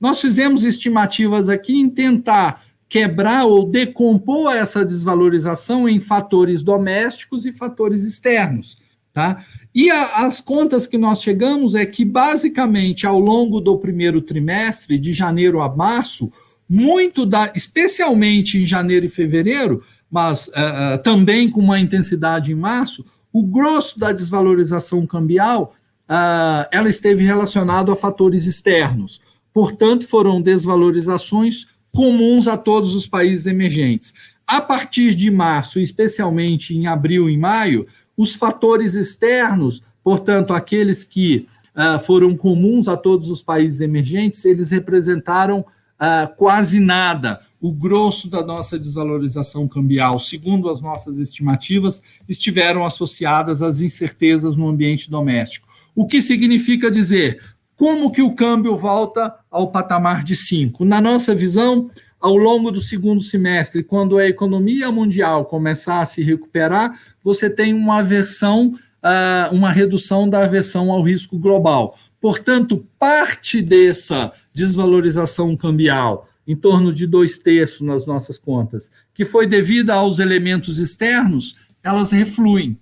Nós fizemos estimativas aqui em tentar quebrar ou decompor essa desvalorização em fatores domésticos e fatores externos, tá? E a, as contas que nós chegamos é que, basicamente, ao longo do primeiro trimestre, de janeiro a março, muito da, especialmente em janeiro e fevereiro, mas uh, também com uma intensidade em março, o grosso da desvalorização cambial, uh, ela esteve relacionado a fatores externos. Portanto, foram desvalorizações comuns a todos os países emergentes. A partir de março, especialmente em abril e maio, os fatores externos, portanto, aqueles que uh, foram comuns a todos os países emergentes, eles representaram uh, quase nada. O grosso da nossa desvalorização cambial, segundo as nossas estimativas, estiveram associadas às incertezas no ambiente doméstico. O que significa dizer como que o câmbio volta ao patamar de 5? Na nossa visão, ao longo do segundo semestre, quando a economia mundial começar a se recuperar, você tem uma aversão, uh, uma redução da aversão ao risco global. Portanto, parte dessa desvalorização cambial, em torno de dois terços nas nossas contas, que foi devida aos elementos externos, elas refluem.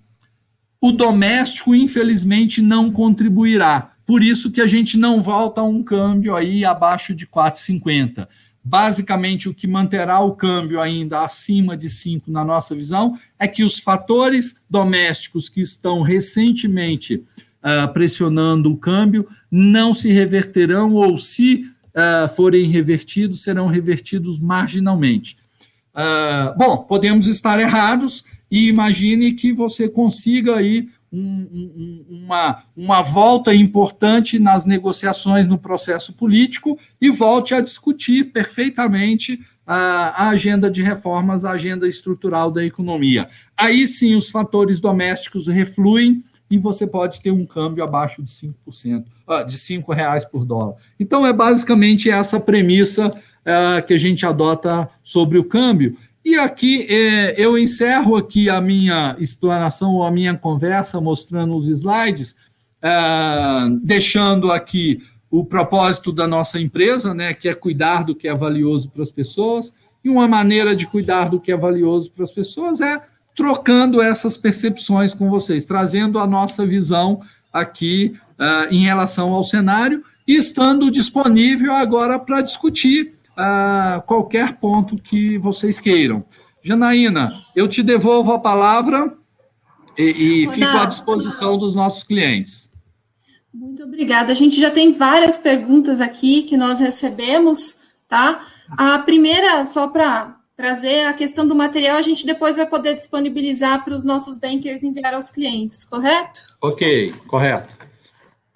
O doméstico, infelizmente, não contribuirá. Por isso que a gente não volta a um câmbio aí abaixo de 4,50. Basicamente, o que manterá o câmbio ainda acima de 5 na nossa visão é que os fatores domésticos que estão recentemente uh, pressionando o câmbio não se reverterão ou, se uh, forem revertidos, serão revertidos marginalmente. Uh, bom, podemos estar errados e imagine que você consiga aí um, um, uma, uma volta importante nas negociações no processo político e volte a discutir perfeitamente a, a, agenda de reformas, a agenda estrutural da economia. Aí sim os fatores domésticos refluem e você pode ter um câmbio abaixo de 5%, ah, de 5 reais por dólar. Então é basicamente essa premissa ah, que a gente adota sobre o câmbio. E aqui é, eu encerro aqui a minha explanação ou a minha conversa mostrando os slides, é, deixando aqui o propósito da nossa empresa, né, que é cuidar do que é valioso para as pessoas. E uma maneira de cuidar do que é valioso para as pessoas é trocando essas percepções com vocês, trazendo a nossa visão aqui uh, em relação ao cenário e estando disponível agora para discutir a qualquer ponto que vocês queiram. Janaína, eu te devolvo a palavra e, e fico à disposição dos nossos clientes. Muito obrigada. A gente já tem várias perguntas aqui que nós recebemos, tá? A primeira, só para trazer a questão do material, a gente depois vai poder disponibilizar para os nossos bankers enviar aos clientes, correto? Ok, correto.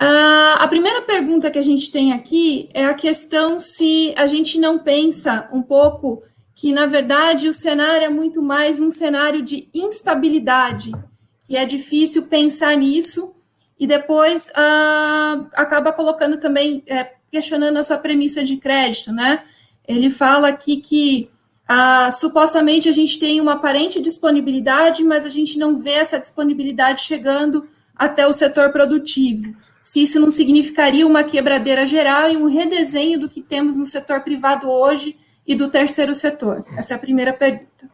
Uh, a primeira pergunta que a gente tem aqui é a questão se a gente não pensa um pouco que, na verdade, o cenário é muito mais um cenário de instabilidade, que é difícil pensar nisso, e depois uh, acaba colocando também, é, questionando a sua premissa de crédito, né? Ele fala aqui que uh, supostamente a gente tem uma aparente disponibilidade, mas a gente não vê essa disponibilidade chegando até o setor produtivo se isso não significaria uma quebradeira geral e um redesenho do que temos no setor privado hoje e do terceiro setor? Essa é a primeira pergunta.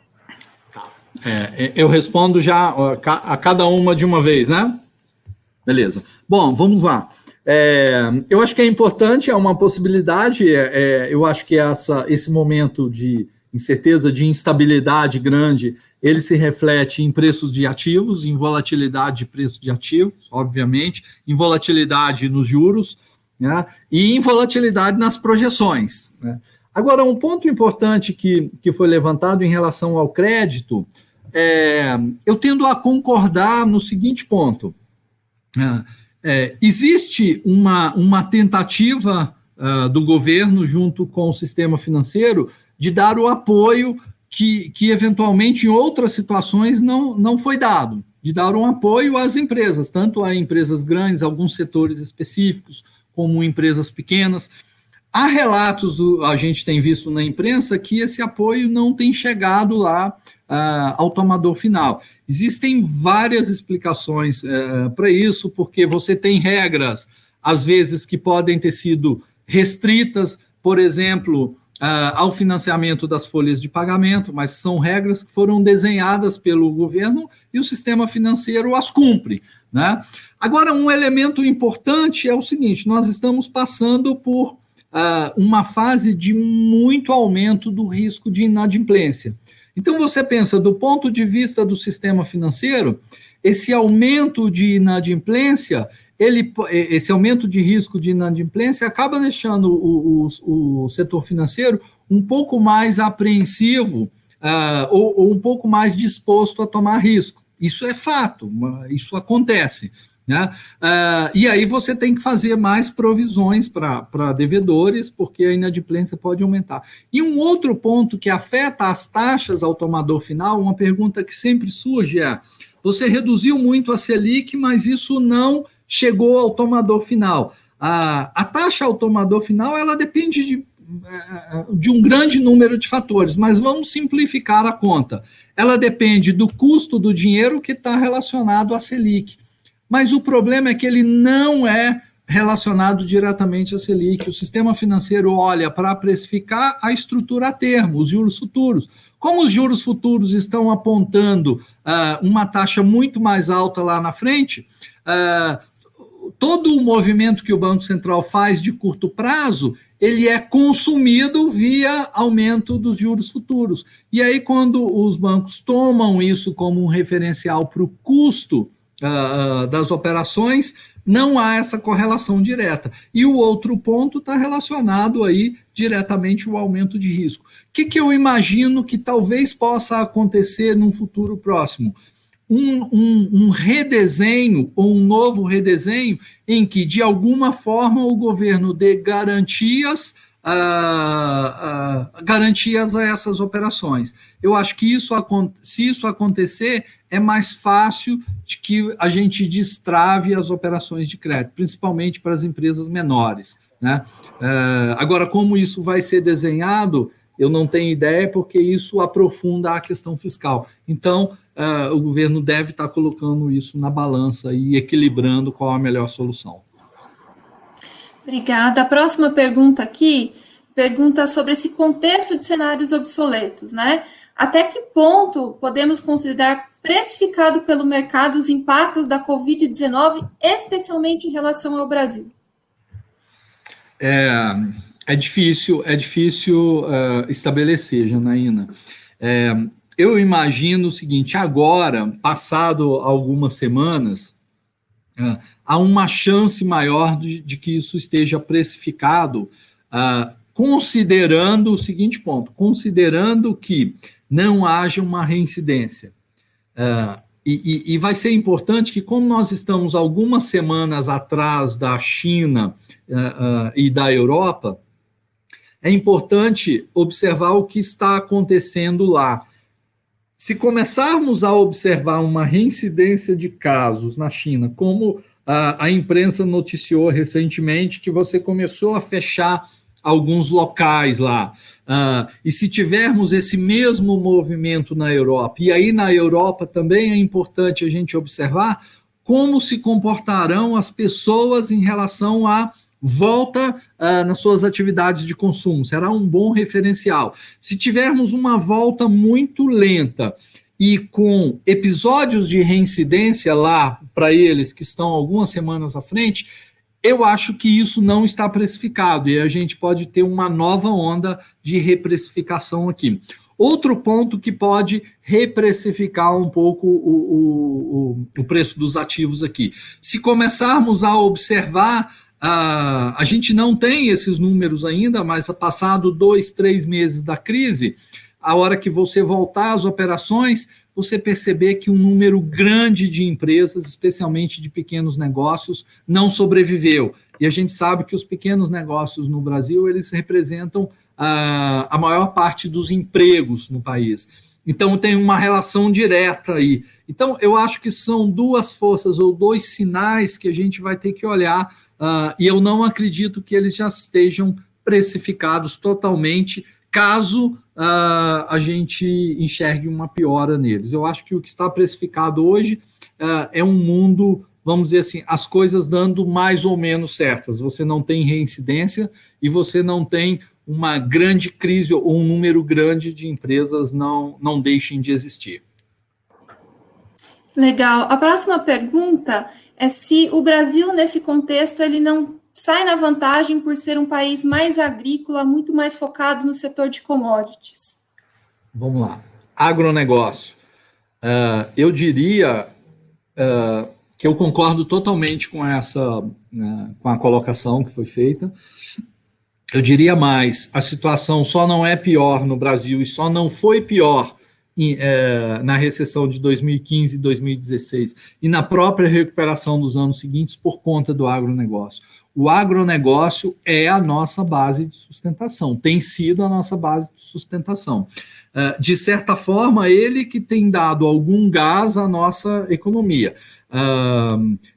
Tá. É, eu respondo já a cada uma de uma vez, né? Beleza. Bom, vamos lá. É, eu acho que é importante, é uma possibilidade. É, é eu acho que essa, esse momento de incerteza, de instabilidade grande, ele se reflete em preços de ativos, em volatilidade de preços de ativos, obviamente, em volatilidade nos juros, né, e em volatilidade nas projeções. Né. Agora, um ponto importante que, que foi levantado em relação ao crédito, é, eu tendo a concordar no seguinte ponto. É, é, existe uma, uma tentativa uh, do governo, junto com o sistema financeiro, de dar o apoio que, que eventualmente em outras situações não, não foi dado, de dar um apoio às empresas, tanto a empresas grandes, alguns setores específicos, como empresas pequenas. Há relatos, a gente tem visto na imprensa, que esse apoio não tem chegado lá uh, ao tomador final. Existem várias explicações uh, para isso, porque você tem regras, às vezes, que podem ter sido restritas, por exemplo, uh, ao financiamento das folhas de pagamento, mas são regras que foram desenhadas pelo governo e o sistema financeiro as cumpre. Né? Agora, um elemento importante é o seguinte: nós estamos passando por uh, uma fase de muito aumento do risco de inadimplência. Então, você pensa, do ponto de vista do sistema financeiro, esse aumento de inadimplência ele, esse aumento de risco de inadimplência acaba deixando o, o, o setor financeiro um pouco mais apreensivo uh, ou, ou, um pouco mais disposto a tomar risco. Isso é fato, isso acontece. Né? Uh, e aí você tem que fazer mais provisões para devedores, porque a inadimplência pode aumentar. E um outro ponto que afeta as taxas ao tomador final, uma pergunta que sempre surge é: você reduziu muito a Selic, mas isso não chegou ao tomador final. A, a taxa ao tomador final ela depende de, é, de um grande número de fatores, mas vamos simplificar a conta. Ela depende do custo do dinheiro que está relacionado à Selic. Mas o problema é que ele não é relacionado diretamente à Selic. O sistema financeiro olha para precificar a estrutura a termo, os juros futuros. Como os juros futuros estão apontando uh, uma taxa muito mais alta lá na frente, uh, todo o movimento que o Banco Central faz de curto prazo, ele é consumido via aumento dos juros futuros. E aí, quando os bancos tomam isso como um referencial para o custo uh, das operações, não há essa correlação direta. E o outro ponto está relacionado aí diretamente ao aumento de risco. O que, que eu imagino que talvez possa acontecer num futuro próximo? Um, um, um, redesenho ou um novo redesenho em que, de alguma forma, o governo dê garantias uh, uh, garantias a essas operações. Eu acho que isso, se isso acontecer, é mais fácil de que a gente destrave as operações de crédito, principalmente para as empresas menores. Né? Uh, agora, como isso vai ser desenhado, eu não tenho ideia, porque isso aprofunda a questão fiscal. Então, uh, o governo deve estar colocando isso na balança e equilibrando qual a melhor solução. Obrigada. A próxima pergunta aqui pergunta sobre esse contexto de cenários obsoletos, né? Até que ponto podemos considerar precificado pelo mercado os impactos da Covid-19, especialmente em relação ao Brasil? É, é difícil, é difícil uh, estabelecer, Janaína. É, eu imagino o seguinte: agora, passado algumas semanas, uh, há uma chance maior de, de, que isso esteja precificado, uh, considerando o seguinte ponto: considerando que não haja uma reincidência. Uh, e, e, e, vai ser importante que, como nós estamos algumas semanas atrás da China e da Europa, é importante observar o que está acontecendo lá. Se começarmos a observar uma reincidência de casos na China, como a, a imprensa noticiou recentemente, que você começou a fechar alguns locais lá. Uh, e se tivermos esse mesmo movimento na Europa, e aí na Europa também é importante a gente observar como se comportarão as pessoas em relação à volta uh, nas suas atividades de consumo. Será um bom referencial. Se tivermos uma volta muito lenta e com episódios de reincidência lá para eles que estão algumas semanas à frente, eu acho que isso não está precificado e a gente pode ter uma nova onda de reprecificação aqui. Outro ponto que pode reprecificar um pouco o, o, o, preço dos ativos aqui. Se começarmos a observar, uh, a gente não tem esses números ainda, mas passado dois, três meses da crise, a hora que você voltar às operações, você perceber que um número grande de empresas, especialmente de pequenos negócios, não sobreviveu. E a gente sabe que os pequenos negócios no Brasil, eles representam a, a maior parte dos empregos no país. Então, tem uma relação direta aí. Então, eu acho que são duas forças ou dois sinais que a gente vai ter que olhar, uh, e eu não acredito que eles já estejam precificados totalmente, caso uh, a gente enxergue uma piora neles. Eu acho que o que está precificado hoje uh, é um mundo, vamos dizer assim, as coisas dando mais ou menos certas. Você não tem reincidência e você não tem uma grande crise ou um número grande de empresas não, não deixem de existir. Legal. A próxima pergunta é se o Brasil, nesse contexto, ele não sai na vantagem por ser um país mais agrícola, muito mais focado no setor de commodities? Vamos lá. Agronegócio. Uh, eu diria uh, que eu concordo totalmente com essa, uh, com a colocação que foi feita. Eu diria mais: a situação só não é pior no Brasil e só não foi pior na recessão de 2015 e 2016 e na própria recuperação dos anos seguintes por conta do agronegócio. O agronegócio é a nossa base de sustentação, tem sido a nossa base de sustentação. É, de certa forma, ele que tem dado algum gás à nossa economia.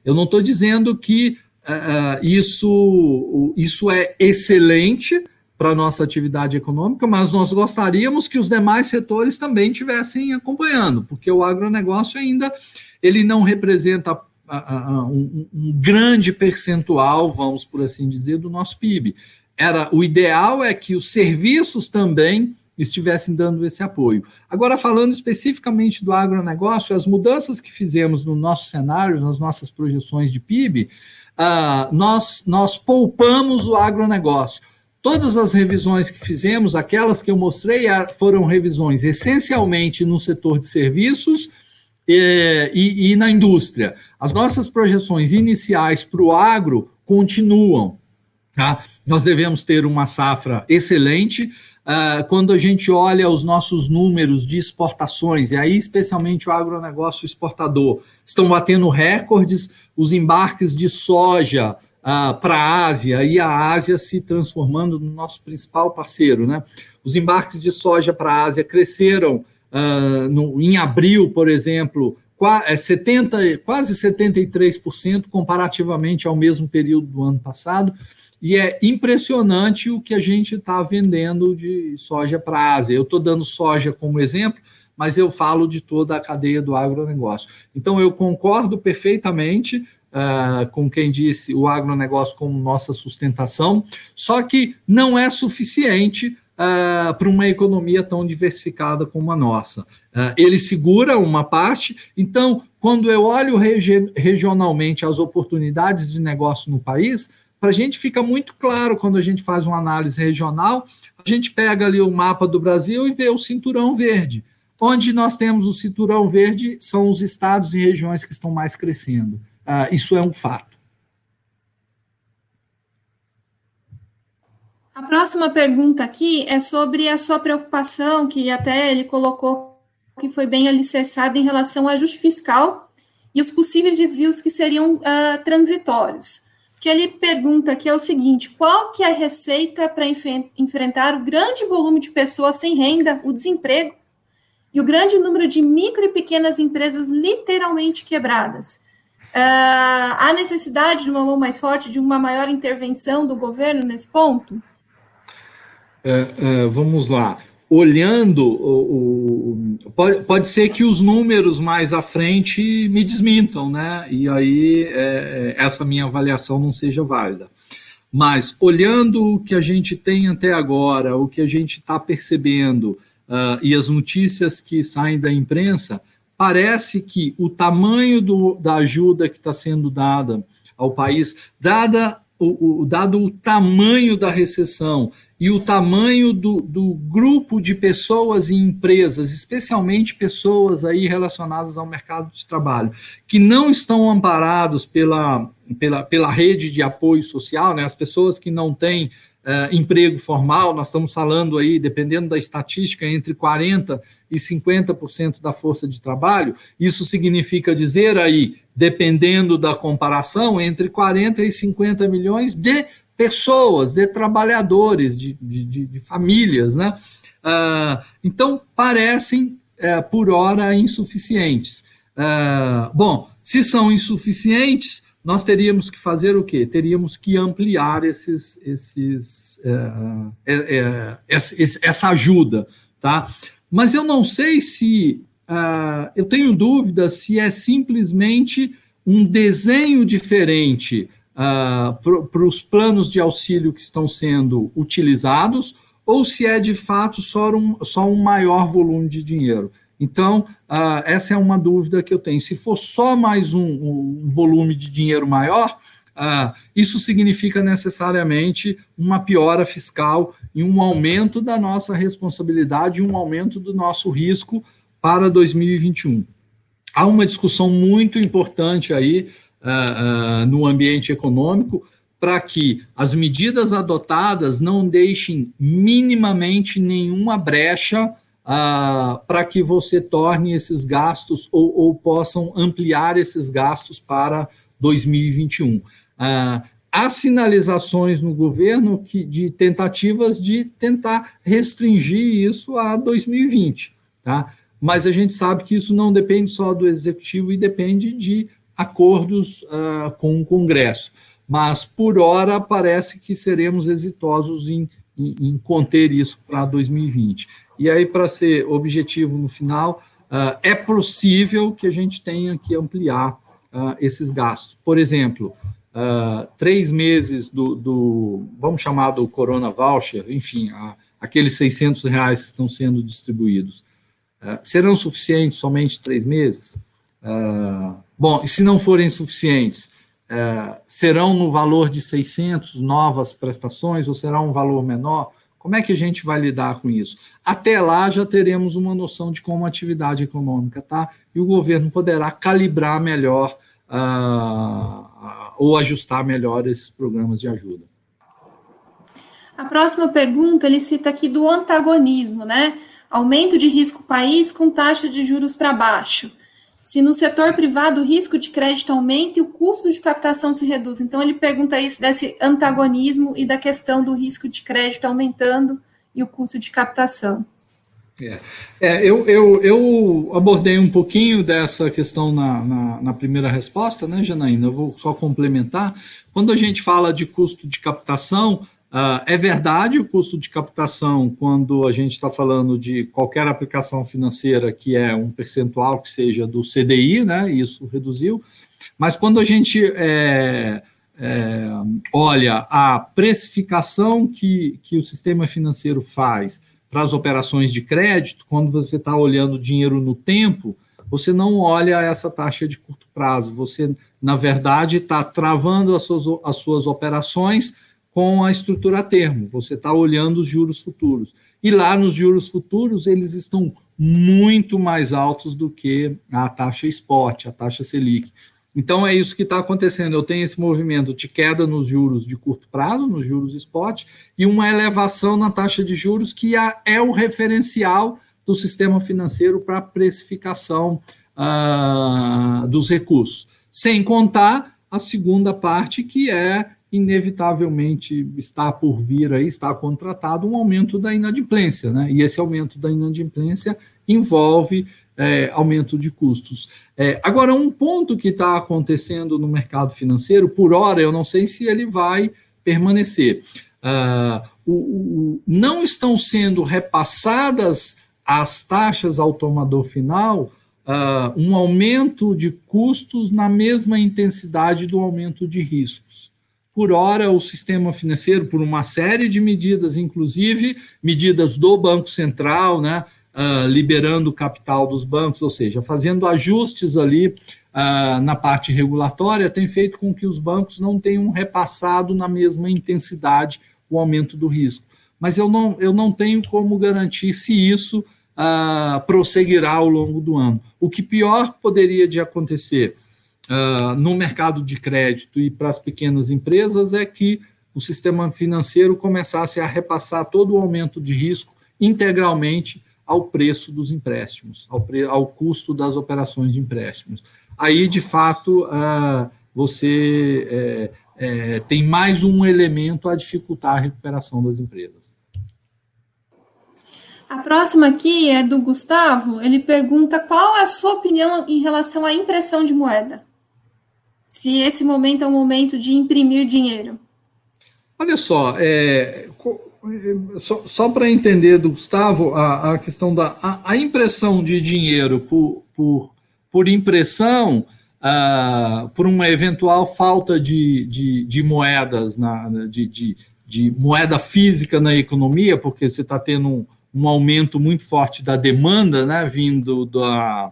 Eu não estou dizendo que isso, isso é excelente, para a nossa atividade econômica, mas nós gostaríamos que os demais setores também estivessem acompanhando, porque o agronegócio ainda ele não representa um, um, grande percentual, vamos por assim dizer, do nosso PIB. Era o ideal é que os serviços também estivessem dando esse apoio. Agora, falando especificamente do agronegócio, as mudanças que fizemos no nosso cenário, nas nossas projeções de PIB, uh, ah, nós, nós poupamos o agronegócio. Todas as revisões que fizemos, aquelas que eu mostrei, foram revisões essencialmente no setor de serviços e, e, e na indústria. As nossas projeções iniciais para o agro continuam. Tá? Nós devemos ter uma safra excelente. Uh, quando a gente olha os nossos números de exportações, e aí especialmente o agronegócio exportador, estão batendo recordes, os embarques de soja para a Ásia e a Ásia se transformando no nosso principal parceiro. Né? Os embarques de soja para a Ásia cresceram ah, no, em abril, por exemplo, 70, é quase 73% comparativamente ao mesmo período do ano passado. E é impressionante o que a gente está vendendo de soja para a Ásia. Eu estou dando soja como exemplo, mas eu falo de toda a cadeia do agronegócio. Então, eu concordo perfeitamente uh, com quem disse o agronegócio como nossa sustentação, só que não é suficiente Uh, para uma economia tão diversificada como a nossa. Uh, ele segura uma parte, então, quando eu olho regi regionalmente as oportunidades de negócio no país, para a gente fica muito claro quando a gente faz uma análise regional, a gente pega ali o mapa do Brasil e vê o cinturão verde. Onde nós temos o cinturão verde são os estados e regiões que estão mais crescendo. Ah, isso é um fato. A próxima pergunta aqui é sobre a sua preocupação, que até ele colocou que foi bem alicerçada em relação ao ajuste fiscal e os possíveis desvios que seriam uh, transitórios. Que ele pergunta aqui é o seguinte: qual que é a receita para enfrentar o grande volume de pessoas sem renda, o desemprego e o grande número de micro e pequenas empresas literalmente quebradas? Uh, há necessidade de uma mão mais forte, de uma maior intervenção do governo nesse ponto? É, é, vamos lá. Olhando, o, o, pode, pode ser que os números mais à frente me desmintam, né? E aí é, é essa minha avaliação não seja válida. Mas olhando o que a gente tem até agora, o que a gente está percebendo uh, e as notícias que saem da imprensa, parece que o tamanho do, da ajuda que está sendo dada ao país, dada o, o, dado o tamanho da recessão e o tamanho do, do, grupo de pessoas e empresas, especialmente pessoas aí relacionadas ao mercado de trabalho, que não estão amparados pela, pela, pela rede de apoio social, né, as pessoas que não têm uh, emprego formal, nós estamos falando aí, dependendo da estatística, entre 40% e 50% da força de trabalho, isso significa dizer aí, dependendo da comparação, entre 40 e 50 milhões de pessoas, de trabalhadores, de, de, de famílias, né? Uh, então, parecem, uh, por hora, insuficientes. Uh, bom, se são insuficientes, nós teríamos que fazer o quê? Teríamos que ampliar esses, esses, é, é, é, essa ajuda, tá? Mas eu não sei se, uh, eu tenho dúvida se é simplesmente um desenho diferente uh, para os planos de auxílio que estão sendo utilizados, ou se é de fato só um, só um maior volume de dinheiro. Então, uh, essa é uma dúvida que eu tenho. Se for só mais um, um volume de dinheiro maior, uh, isso significa necessariamente uma piora fiscal e um aumento da nossa responsabilidade, um aumento do nosso risco para 2021. Há uma discussão muito importante aí uh, no ambiente econômico para que as medidas adotadas não deixem minimamente nenhuma brecha para que você torne esses gastos ou, ou, possam ampliar esses gastos para 2021. Ah, há sinalizações no governo que, de tentativas de tentar restringir isso a 2020, tá? Mas a gente sabe que isso não depende só do executivo e depende de acordos uh, com o Congresso. Mas, por hora, parece que seremos exitosos em, em, em conter isso para 2020. E aí, para ser objetivo no final, uh, é possível que a gente tenha que ampliar uh, esses gastos. Por exemplo, uh, três meses do, do, vamos chamar do Corona Voucher, enfim, a, aqueles 600 reais que estão sendo distribuídos, serão suficientes somente três meses? bom, e se não forem suficientes, serão no valor de 600 novas prestações ou será um valor menor? Como é que a gente vai lidar com isso? Até lá já teremos uma noção de como a atividade econômica está e o governo poderá calibrar melhor uh, ou ajustar melhor esses programas de ajuda. A próxima pergunta ele cita aqui do antagonismo, né? Aumento de risco país com taxa de juros para baixo se no setor privado o risco de crédito aumenta e o custo de captação se reduz. Então, ele pergunta isso desse antagonismo e da questão do risco de crédito aumentando e o custo de captação. É, é eu, eu, eu, abordei um pouquinho dessa questão na, na, na, primeira resposta, né, Janaína? Eu vou só complementar. Quando a gente fala de custo de captação, Uh, é verdade o custo de captação, quando a gente está falando de qualquer aplicação financeira que é um percentual que seja do CDI, né? Isso reduziu. Mas quando a gente é, é, olha a precificação que, que o sistema financeiro faz para as operações de crédito, quando você está olhando dinheiro no tempo, você não olha essa taxa de curto prazo. Você, na verdade, está travando as suas, as suas operações com a estrutura a termo, você está olhando os juros futuros. E lá nos juros futuros, eles estão muito mais altos do que a taxa spot, a taxa Selic. Então é isso que está acontecendo. Eu tenho esse movimento de queda nos juros de curto prazo, nos juros spot, e uma elevação na taxa de juros que é o referencial do sistema financeiro para a precificação uh, dos recursos. Sem contar a segunda parte, que é inevitavelmente está por vir aí, está contratado um aumento da inadimplência, né? E esse aumento da inadimplência envolve é, aumento de custos. É, agora, um ponto que está acontecendo no mercado financeiro, por hora, eu não sei se ele vai permanecer. Uh, o, o, não estão sendo repassadas as taxas ao tomador final uh, um aumento de custos na mesma intensidade do aumento de riscos por hora, o sistema financeiro, por uma série de medidas, inclusive medidas do Banco Central, né, uh, liberando o capital dos bancos, ou seja, fazendo ajustes ali uh, na parte regulatória, tem feito com que os bancos não tenham repassado na mesma intensidade o aumento do risco. Mas eu não, eu não tenho como garantir se isso uh, prosseguirá ao longo do ano. O que pior poderia de acontecer uh, no mercado de crédito e para as pequenas empresas é que o sistema financeiro começasse a repassar todo o aumento de risco integralmente ao preço dos empréstimos, ao, pre, ao custo das operações de empréstimos. Aí, de fato, uh, você é, é, tem mais um elemento a dificultar a recuperação das empresas. A próxima aqui é do Gustavo. Ele pergunta qual é a sua opinião em relação à impressão de moeda se esse momento é um momento de imprimir dinheiro? Olha só, é, só, só para entender do Gustavo, a, a questão da a, a, impressão de dinheiro por, por, por impressão, uh, por uma eventual falta de, de, de moedas, na, de, de, de, moeda física na economia, porque você está tendo um, um, aumento muito forte da demanda, né, vindo da.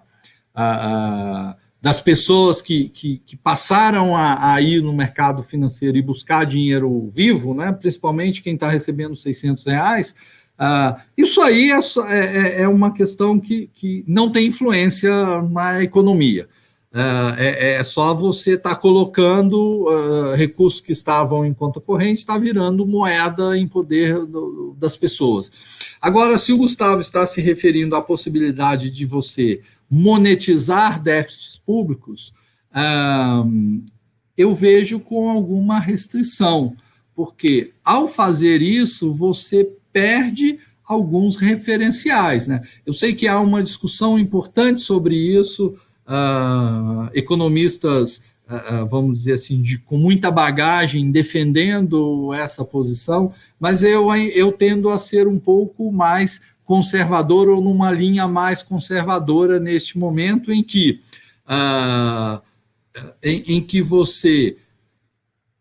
A, das pessoas que, que, que passaram a, a, ir no mercado financeiro e buscar dinheiro vivo, né, principalmente quem está recebendo 600 reais, uh, isso aí é, é, é, é, uma questão que, que não tem influência na economia. é, é, só você estar tá colocando uh, recursos que estavam em conta corrente, está virando moeda em poder do, das pessoas. Agora, se o Gustavo está se referindo à possibilidade de você monetizar déficits públicos, eu vejo com alguma restrição, porque ao fazer isso, você perde alguns referenciais. Né? Eu sei que há uma discussão importante sobre isso, uh, economistas, vamos dizer assim, de, com muita bagagem defendendo essa posição, mas eu, eu tendo a ser um pouco mais conservador ou numa linha mais conservadora neste momento em que, uh, em, em que você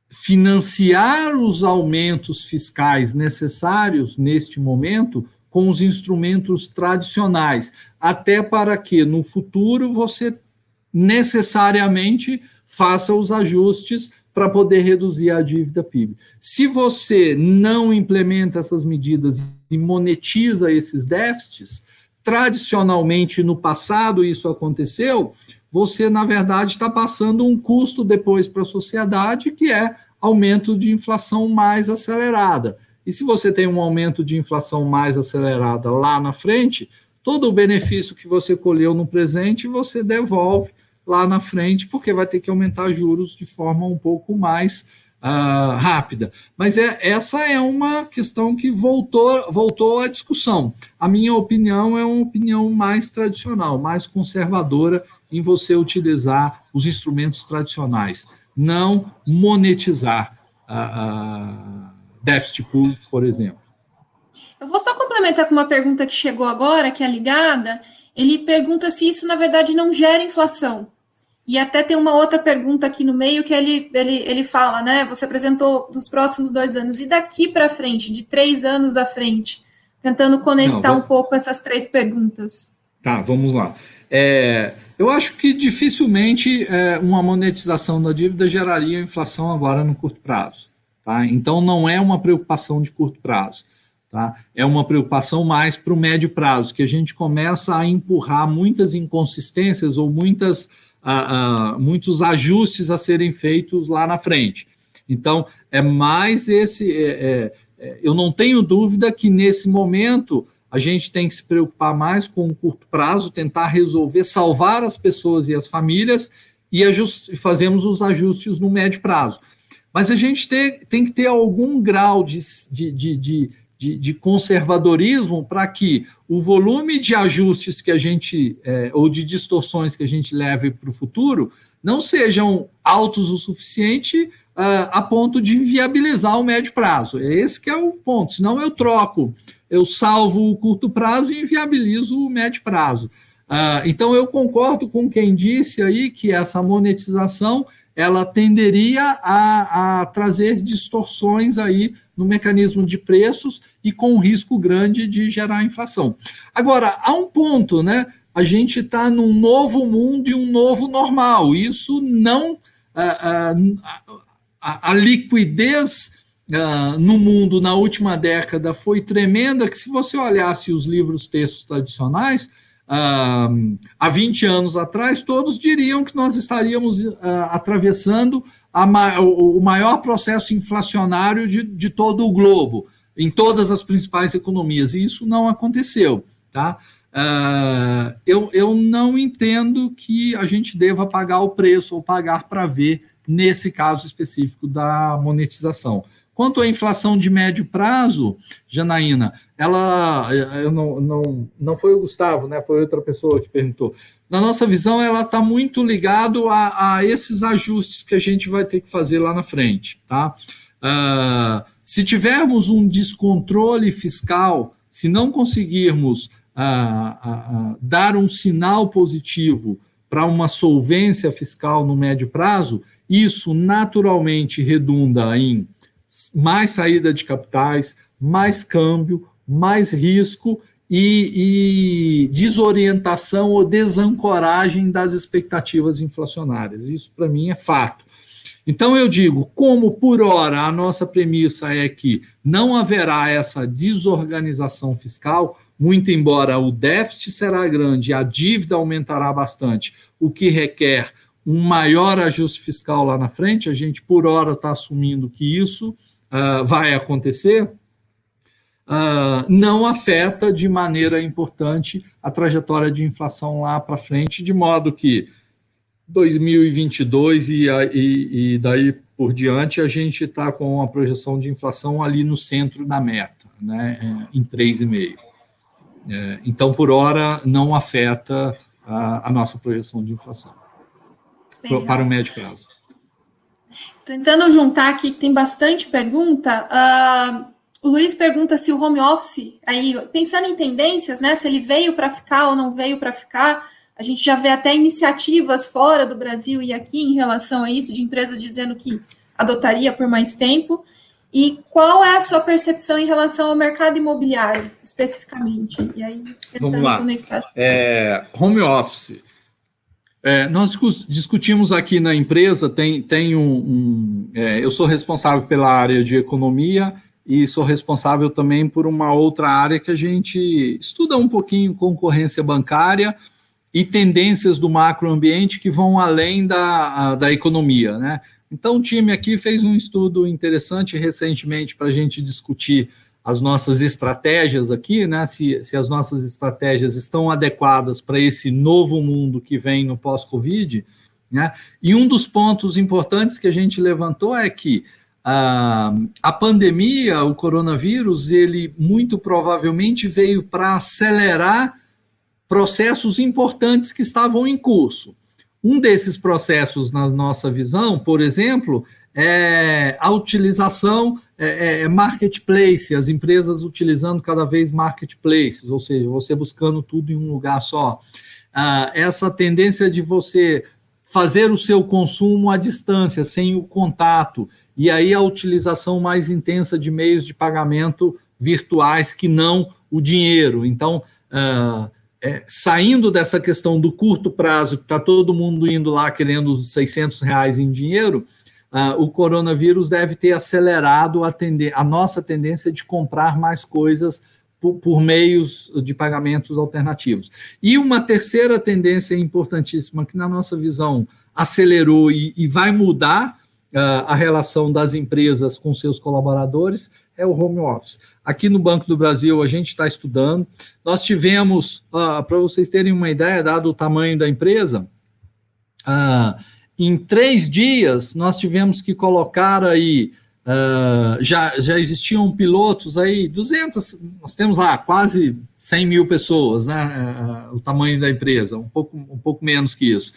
financiar os aumentos fiscais necessários neste momento com os instrumentos tradicionais, até para que no futuro você necessariamente faça os ajustes para poder reduzir a dívida PIB. Se você não implementa essas medidas e monetiza esses déficits, tradicionalmente no passado isso aconteceu, você, na verdade, está passando um custo depois para a sociedade, que é aumento de inflação mais acelerada. E se você tem um aumento de inflação mais acelerada lá na frente, todo o benefício que você colheu no presente, você devolve lá na frente, porque vai ter que aumentar juros de forma um pouco mais uh, rápida. Mas é, essa é uma questão que voltou, voltou à discussão. A minha opinião é uma opinião mais tradicional, mais conservadora em você utilizar os instrumentos tradicionais, não monetizar a, déficit público, por exemplo. Eu vou só complementar com uma pergunta que chegou agora, que é ligada. Ele pergunta se isso, na verdade, não gera inflação. E até tem uma outra pergunta aqui no meio que ele, ele, ele fala, né? Você apresentou dos próximos dois anos, e daqui para frente, de três anos à frente, tentando conectar não, vou... um pouco essas três perguntas. Tá, vamos lá. É, eu acho que dificilmente é, uma monetização da dívida geraria inflação agora no curto prazo. Tá? Então, não é uma preocupação de curto prazo. Tá? É uma preocupação mais para o médio prazo, que a gente começa a empurrar muitas inconsistências ou muitas, uh, uh, muitos ajustes a serem feitos lá na frente. Então, é mais esse. É, é, é eu não tenho dúvida que nesse momento a gente tem que se preocupar mais com o curto prazo, tentar resolver, salvar as pessoas e as famílias e fazemos os ajustes no médio prazo. Mas a gente tem, tem que ter algum grau de, de, de, de, de conservadorismo para que o volume de ajustes que a gente, é, ou de distorções que a gente leve para o futuro, não sejam altos o suficiente uh, a ponto de viabilizar o médio prazo. É esse que é o ponto. Senão eu troco, eu salvo o curto prazo e inviabilizo o médio prazo. Uh, então eu concordo com quem disse aí que essa monetização ela tenderia a, a trazer distorções aí no mecanismo de preços e com risco grande de gerar inflação. Agora, há um ponto, né? A gente está num novo mundo e um novo normal. Isso não. A, a, a liquidez uh, no mundo na última década foi tremenda, que se você olhasse os livros textos tradicionais, há 20 anos atrás, todos diriam que nós estaríamos atravessando a, o, maior processo inflacionário de, de todo o globo, em todas as principais economias, e isso não aconteceu. Tá? Uh, eu, eu não entendo que a gente deva pagar o preço ou pagar para ver nesse caso específico da monetização. Quanto à inflação de médio prazo, Janaína, ela eu não, não, não foi o Gustavo, né? Foi outra pessoa que perguntou. Na nossa visão, ela está muito ligado a, a, esses ajustes que a gente vai ter que fazer lá na frente, tá? Uh, se tivermos um descontrole fiscal, se não conseguirmos uh, uh, dar um sinal positivo para uma solvência fiscal no médio prazo, isso naturalmente redunda em mais saída de capitais, mais câmbio, mais risco e, e desorientação ou desancoragem das expectativas inflacionárias. Isso, para mim, é fato. Então, eu digo, como por hora a nossa premissa é que não haverá essa desorganização fiscal, muito embora o déficit será grande, a dívida aumentará bastante, o que requer um maior ajuste fiscal lá na frente, a gente por hora está assumindo que isso uh, vai acontecer, uh, não afeta de maneira importante a trajetória de inflação lá para frente, de modo que 2022 e, e, e daí por diante a gente está com uma projeção de inflação ali no centro da meta, né, em 3,5. É, então, por hora, não afeta a, a nossa projeção de inflação Legal. para o médio prazo. Tentando juntar aqui, que tem bastante pergunta. Uh, o Luiz pergunta se o home office, aí pensando em tendências, né? Se ele veio para ficar ou não veio para ficar. A gente já vê até iniciativas fora do Brasil e aqui em relação a isso, de empresas dizendo que adotaria por mais tempo. E qual é a sua percepção em relação ao mercado imobiliário, especificamente? E aí, Vamos lá. É, home office. É, nós discutimos aqui na empresa, tem, tem um. um é, eu sou responsável pela área de economia e sou responsável também por uma outra área que a gente estuda um pouquinho concorrência bancária e tendências do macroambiente que vão além da, da economia, né? Então, o time aqui fez um estudo interessante recentemente para a gente discutir as nossas estratégias aqui, né? Se, se as nossas estratégias estão adequadas para esse novo mundo que vem no pós-Covid, né? E um dos pontos importantes que a gente levantou é que a, pandemia, o coronavírus, ele muito provavelmente veio para acelerar processos importantes que estavam em curso. Um desses processos, na nossa visão, por exemplo, é a utilização é, é, é, marketplace, as empresas utilizando cada vez marketplaces, ou seja, você buscando tudo em um lugar só. Ah, essa tendência de você fazer o seu consumo à distância, sem o contato, e aí a utilização mais intensa de meios de pagamento virtuais que não o dinheiro. Então, ah, é, saindo dessa questão do curto prazo, que está todo mundo indo lá querendo os 600 reais em dinheiro, uh, o coronavírus deve ter acelerado a, a nossa tendência de comprar mais coisas por, por, meios de pagamentos alternativos. E uma terceira tendência importantíssima, que na nossa visão acelerou e, e vai mudar uh, a relação das empresas com seus colaboradores, é o home office. Aqui no Banco do Brasil, a gente está estudando. Nós tivemos, uh, para vocês terem uma ideia, dado o tamanho da empresa, uh, em três dias nós tivemos que colocar aí. Já, já existiam pilotos aí, 200, nós temos lá quase 100 mil pessoas, né, o tamanho da empresa, um pouco, um pouco menos que isso.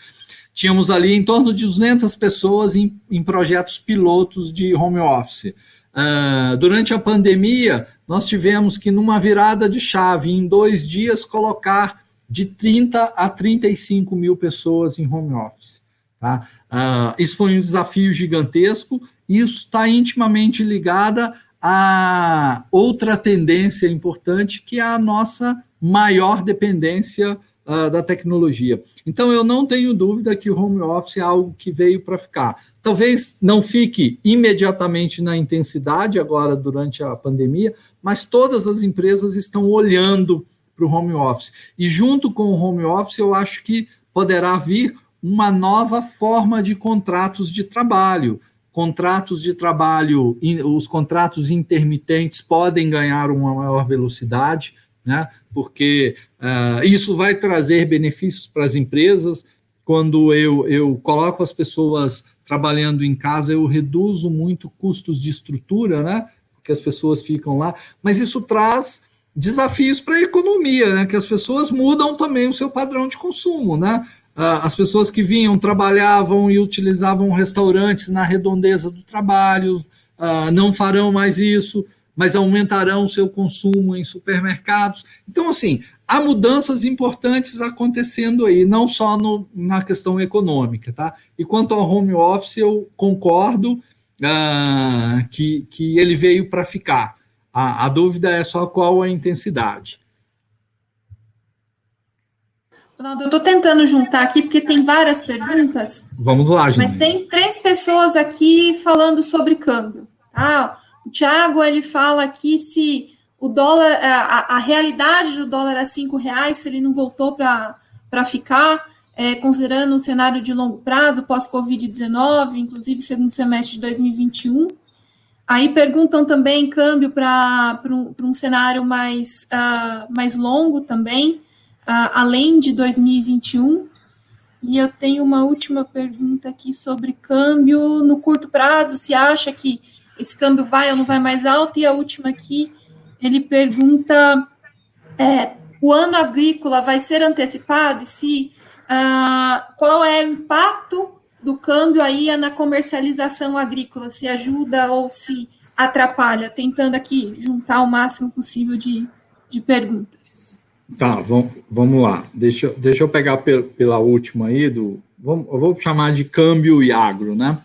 Tínhamos ali em torno de 200 pessoas em, em projetos pilotos de home office. Uh, durante a pandemia, nós tivemos que, numa virada de chave, em dois dias, colocar de 30 a 35 mil pessoas em home office. Tá? Uh, isso foi um desafio gigantesco, isso está intimamente ligada a outra tendência importante, que é a nossa maior dependência uh, da tecnologia. Então, eu não tenho dúvida que o home office é algo que veio para ficar. Talvez não fique imediatamente na intensidade agora durante a pandemia, mas todas as empresas estão olhando para o home office. E junto com o home office, eu acho que poderá vir uma nova forma de contratos de trabalho. Contratos de trabalho, os contratos intermitentes podem ganhar uma maior velocidade, né? Porque uh, isso vai trazer benefícios para as empresas. Quando eu, eu coloco as pessoas trabalhando em casa, eu reduzo muito custos de estrutura, né? Porque as pessoas ficam lá, mas isso traz desafios para a economia, né? Que as pessoas mudam também o seu padrão de consumo, né? Ah, as pessoas que vinham, trabalhavam e utilizavam restaurantes na redondeza do trabalho, ah, não farão mais isso, mas aumentarão o seu consumo em supermercados. Então, assim, há mudanças importantes acontecendo aí, não só no, na questão econômica, tá? E quanto ao home office, eu concordo ah, que, que ele veio para ficar. A, a dúvida é só qual a intensidade. Ronaldo, eu estou tentando juntar aqui porque tem várias perguntas. Vamos lá, gente. Mas tem três pessoas aqui falando sobre câmbio. Ah, o Thiago ele fala aqui se o dólar, a, a realidade do dólar a cinco reais, se ele não voltou para ficar. é, considerando um cenário de longo prazo, pós-Covid-19, inclusive segundo semestre de 2021. Aí perguntam também câmbio para um, um cenário mais, uh, mais longo também, uh, além de 2021. E eu tenho uma última pergunta aqui sobre câmbio no curto prazo, se acha que esse câmbio vai ou não vai mais alto? E a última aqui, ele pergunta é, o ano agrícola vai ser antecipado e se uh, qual é o impacto do câmbio aí na comercialização agrícola, se ajuda ou se atrapalha, tentando aqui juntar o máximo possível de, de perguntas. Tá, vamos, vamos lá. Deixa, deixa eu pegar pela última aí, do, vamos, eu vou chamar de câmbio e agro, né?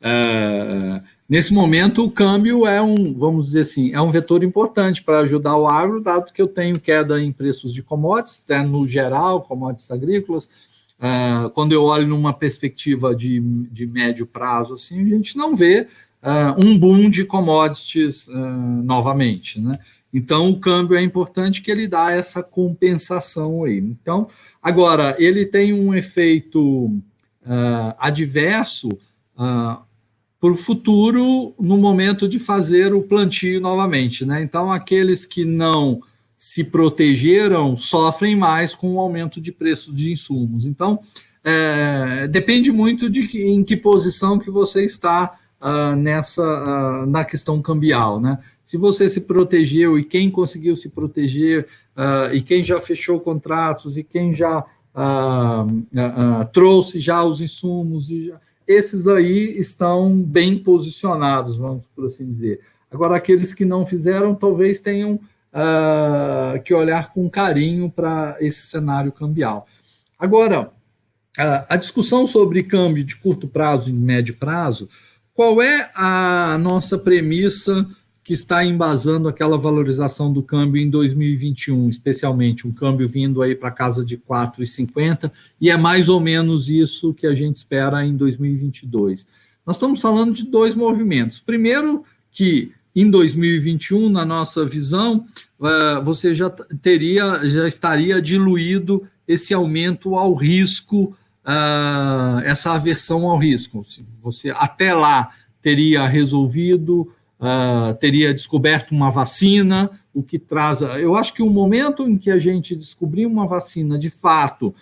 É, nesse momento, o câmbio é um, vamos dizer assim, é um vetor importante para ajudar o agro, dado que eu tenho queda em preços de commodities, né, no geral, commodities agrícolas, Uh, quando eu olho numa perspectiva de, de médio prazo, assim, a gente não vê uh, um boom de commodities uh, novamente, né? Então, o câmbio é importante que ele dá essa compensação aí. Então, agora, ele tem um efeito adverso para o futuro no momento de fazer o plantio novamente, né? Então, aqueles que não se protegeram sofrem mais com o aumento de preços de insumos. Então, é, depende muito de que, em que posição que você está uh, nessa uh, na questão cambial, né? Se você se protegeu e quem conseguiu se proteger uh, e quem já fechou contratos e quem já trouxe já os insumos e já, esses aí estão bem posicionados, vamos por assim dizer. Agora, aqueles que não fizeram, talvez tenham uh, que olhar com carinho para esse cenário cambial. Agora, uh, a discussão sobre câmbio de curto prazo e médio prazo, qual é a nossa premissa que está embasando aquela valorização do câmbio em 2021, especialmente um câmbio vindo aí para casa de 4,50, e é mais ou menos isso que a gente espera em 2022. Nós estamos falando de dois movimentos. Primeiro, que em 2021, na nossa visão, uh, você já teria, já estaria diluído esse aumento ao risco, uh, essa aversão ao risco. Você até lá teria resolvido, uh, teria descoberto uma vacina, o que traz. Eu acho que o momento em que a gente descobrir uma vacina de fato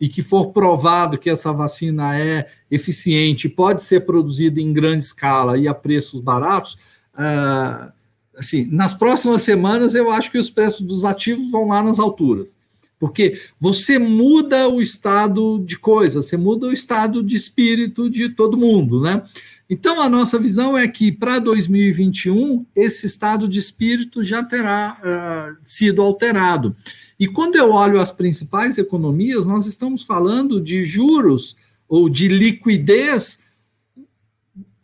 e que for provado que essa vacina é eficiente, pode ser produzida em grande escala e a preços baratos, ah, assim, nas próximas semanas eu acho que os preços dos ativos vão lá nas alturas. Porque você muda o estado de coisa, você muda o estado de espírito de todo mundo, né? Então, a nossa visão é que para 2021, esse estado de espírito já terá uh, sido alterado. E quando eu olho as principais economias, nós estamos falando de juros ou de liquidez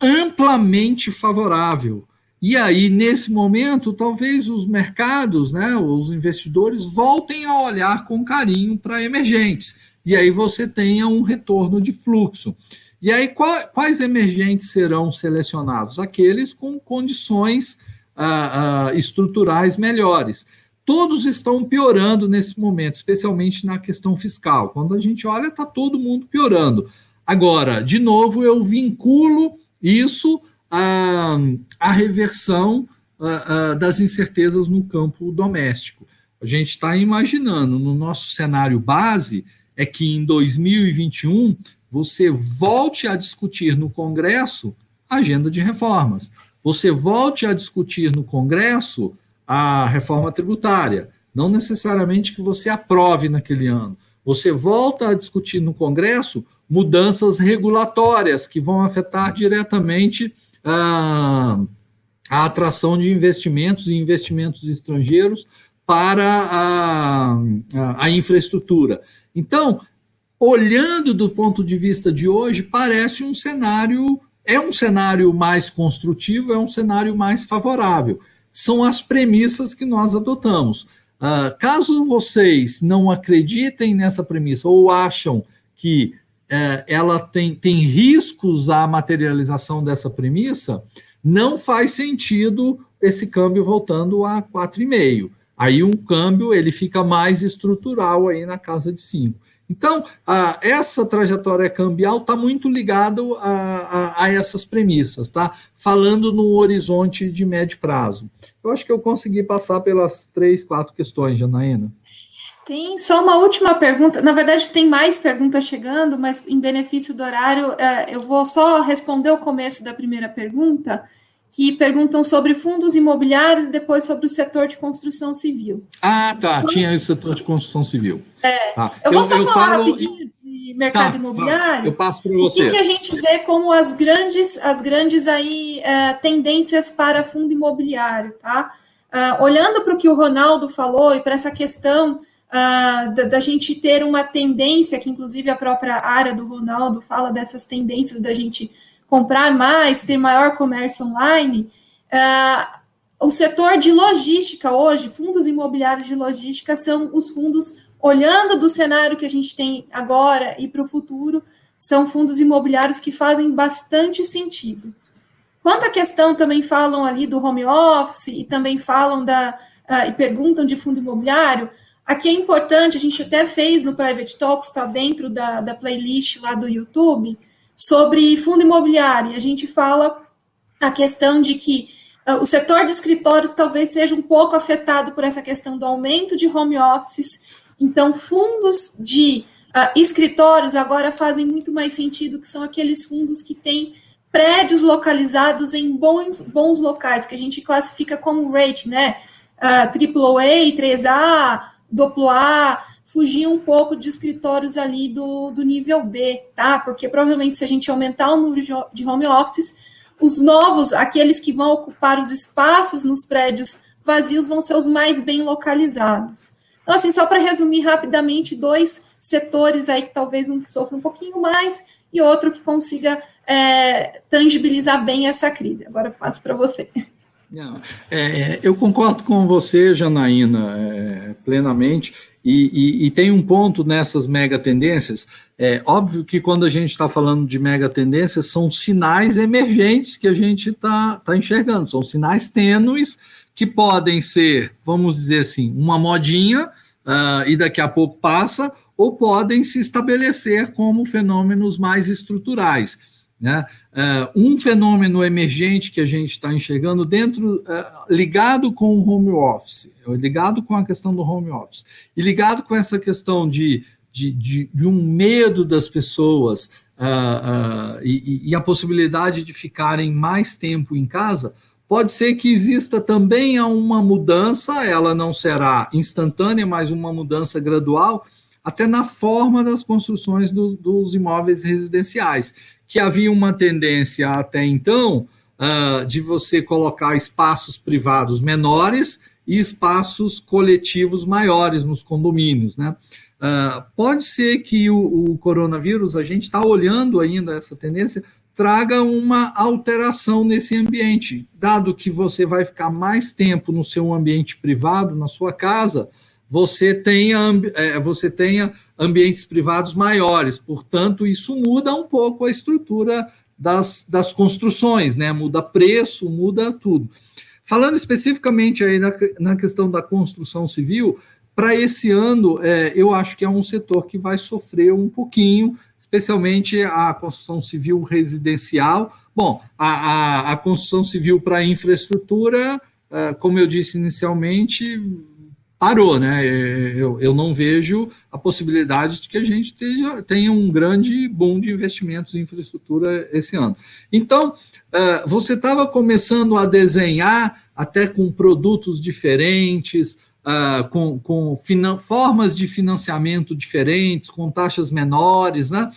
amplamente favorável. E aí, nesse momento, talvez os mercados, né, os investidores, voltem a olhar com carinho para emergentes. E aí você tenha um retorno de fluxo. E aí, quais emergentes serão selecionados? Aqueles com condições ah, ah, estruturais melhores. Todos estão piorando nesse momento, especialmente na questão fiscal. Quando a gente olha, está todo mundo piorando. Agora, de novo, eu vinculo isso a, a reversão a, a, das incertezas no campo doméstico. A gente está imaginando, no nosso cenário base, é que em 2021 você volte a discutir no Congresso a agenda de reformas. Você volte a discutir no Congresso a reforma tributária. Não necessariamente que você aprove naquele ano. Você volta a discutir no Congresso mudanças regulatórias que vão afetar diretamente a, a atração de investimentos e investimentos estrangeiros para a, a, a infraestrutura. Então, olhando do ponto de vista de hoje, parece um cenário, é um cenário mais construtivo, é um cenário mais favorável. São as premissas que nós adotamos. Uh, caso vocês não acreditem nessa premissa ou acham que é, ela tem, tem riscos à materialização dessa premissa, não faz sentido esse câmbio voltando a 4,5. Aí um câmbio ele fica mais estrutural aí na casa de 5. Então, a, essa trajetória cambial está muito ligado a, a, a, essas premissas, tá? Falando no horizonte de médio prazo. Eu acho que eu consegui passar pelas três, quatro questões, Janaína. Tem só uma última pergunta. Na verdade, tem mais perguntas chegando, mas em benefício do horário, é, eu vou só responder o começo da primeira pergunta, que perguntam sobre fundos imobiliários e depois sobre o setor de construção civil. Ah, tá. Então, Tinha o setor de construção civil. É. Tá. Eu vou eu, só eu falar falo... rapidinho de mercado tá, imobiliário. Eu passo para você. O que, que, a gente vê como as grandes, as grandes aí, é, tendências para fundo imobiliário, tá? Uh, olhando para o que o Ronaldo falou e para essa questão uh, da, da, gente ter uma tendência, que inclusive a própria área do Ronaldo fala dessas tendências da gente comprar mais, ter maior comércio online. Uh, o setor de logística hoje, fundos imobiliários de logística, são os fundos, olhando do cenário que a gente tem agora e para o futuro, são fundos imobiliários que fazem bastante sentido. Quanto à questão, também falam ali do home office e também falam da. Uh, e perguntam de fundo imobiliário. Aqui é importante, a gente até fez no Private Talks, está dentro da, da playlist lá do YouTube, sobre fundo imobiliário. A gente fala a questão de que uh, o setor de escritórios talvez seja um pouco afetado por essa questão do aumento de home offices. Então, fundos de uh, escritórios agora fazem muito mais sentido, que são aqueles fundos que têm prédios localizados em bons, bons locais, que a gente classifica como rate, né? Uh, AAA, 3A, duplo A, fugir um pouco de escritórios ali do, do nível B, tá? Porque provavelmente se a gente aumentar o número de home offices, os novos, aqueles que vão ocupar os espaços nos prédios vazios, vão ser os mais bem localizados. Então, assim, só para resumir rapidamente, dois setores aí que talvez um que sofra um pouquinho mais e outro que consiga é, tangibilizar bem essa crise. Agora passo para você. Não, é, eu concordo com você, Janaína, é, plenamente, e, e, e, tem um ponto nessas mega tendências. É óbvio que quando a gente está falando de mega tendências, são sinais emergentes que a gente está tá enxergando, são sinais tênues que podem ser, vamos dizer assim, uma modinha uh, e daqui a pouco passa, ou podem se estabelecer como fenômenos mais estruturais. Né? Uh, um fenômeno emergente que a gente está enxergando dentro, uh, ligado com o home office, ligado com a questão do home office, e ligado com essa questão de, de, de, de um medo das pessoas uh, e, e, a possibilidade de ficarem mais tempo em casa, pode ser que exista também uma mudança, ela não será instantânea, mas uma mudança gradual, até na forma das construções do, dos imóveis residenciais que havia uma tendência até então uh, de você colocar espaços privados menores e espaços coletivos maiores nos condomínios, né? Uh, pode ser que o, o coronavírus, a gente está olhando ainda essa tendência, traga uma alteração nesse ambiente, dado que você vai ficar mais tempo no seu ambiente privado, na sua casa, você tenha, é, você tenha ambientes privados maiores. Portanto, isso muda um pouco a estrutura das, das construções, né? Muda preço, muda tudo. Falando especificamente aí na, na questão da construção civil, para esse ano, é, eu acho que é um setor que vai sofrer um pouquinho, especialmente a construção civil residencial. Bom, a, a, a construção civil para infraestrutura, é, como eu disse inicialmente, parou, né? Eu, eu não vejo a possibilidade de que a gente tenha, um grande boom de investimentos em infraestrutura esse ano. Então, uh, você estava começando a desenhar até com produtos diferentes, uh, com, com formas de financiamento diferentes, com taxas menores, né?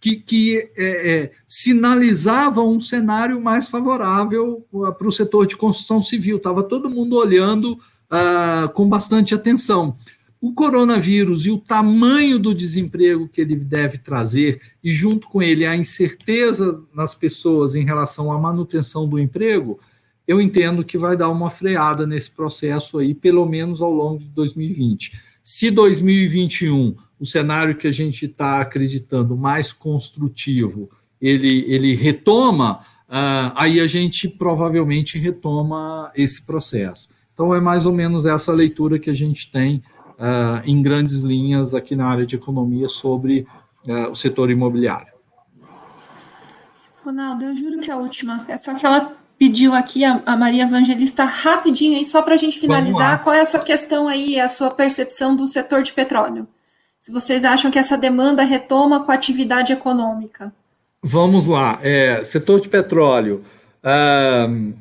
Que, que é, é, sinalizavam um cenário mais favorável para o setor de construção civil. Estava todo mundo olhando uh, com bastante atenção. O coronavírus e o tamanho do desemprego que ele deve trazer, e junto com ele a incerteza nas pessoas em relação à manutenção do emprego, eu entendo que vai dar uma freada nesse processo aí, pelo menos ao longo de 2020. Se 2021, o cenário que a gente está acreditando mais construtivo, ele, ele retoma, uh, aí a gente provavelmente retoma esse processo. Então, é mais ou menos essa leitura que a gente tem uh, em grandes linhas aqui na área de economia sobre uh, o setor imobiliário. Ronaldo, eu juro que é a última é só que ela pediu aqui, a, a Maria Evangelista, rapidinho aí, só para a gente finalizar, qual é a sua questão aí, a sua percepção do setor de petróleo? Se vocês acham que essa demanda retoma com a atividade econômica. Vamos lá, é, setor de petróleo. Uh,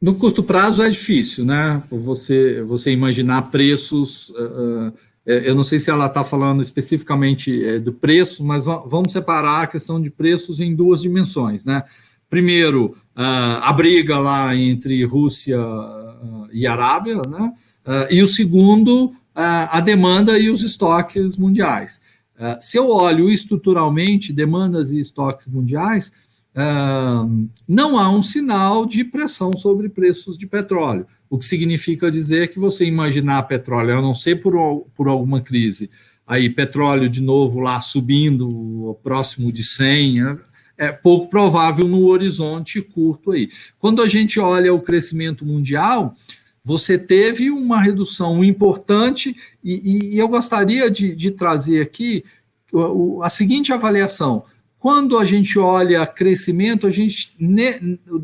no curto prazo é difícil, né? Você, você imaginar preços. Uh, eu não sei se ela está falando especificamente é, do preço, mas vamos separar a questão de preços em duas dimensões, né? Primeiro, uh, a briga lá entre Rússia e Arábia, né? e o segundo, a demanda e os estoques mundiais. se eu olho estruturalmente demandas e estoques mundiais, não há um sinal de pressão sobre preços de petróleo, o que significa dizer que você imaginar petróleo, a não ser por, por alguma crise, aí petróleo de novo lá subindo próximo de 100, é, é pouco provável no horizonte curto aí. Quando a gente olha o crescimento mundial, você teve uma redução importante, e, e eu gostaria de, de trazer aqui a seguinte avaliação quando a gente olha crescimento, a gente,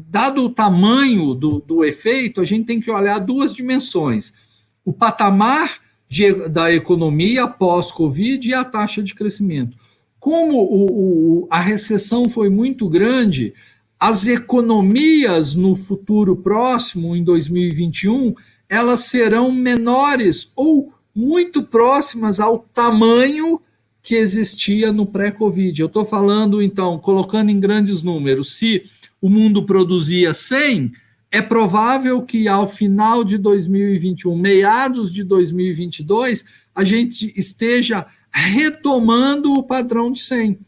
dado o tamanho do, do efeito, a gente tem que olhar duas dimensões: o patamar de, da economia pós-Covid e a taxa de crescimento. Como o, o, a recessão foi muito grande, as economias no futuro próximo, em 2021, elas serão menores ou muito próximas ao tamanho que existia no pré-Covid. Eu estou falando, então, colocando em grandes números, se o mundo produzia 100, é provável que ao final de 2021, meados de 2022, a gente esteja retomando o padrão de 100.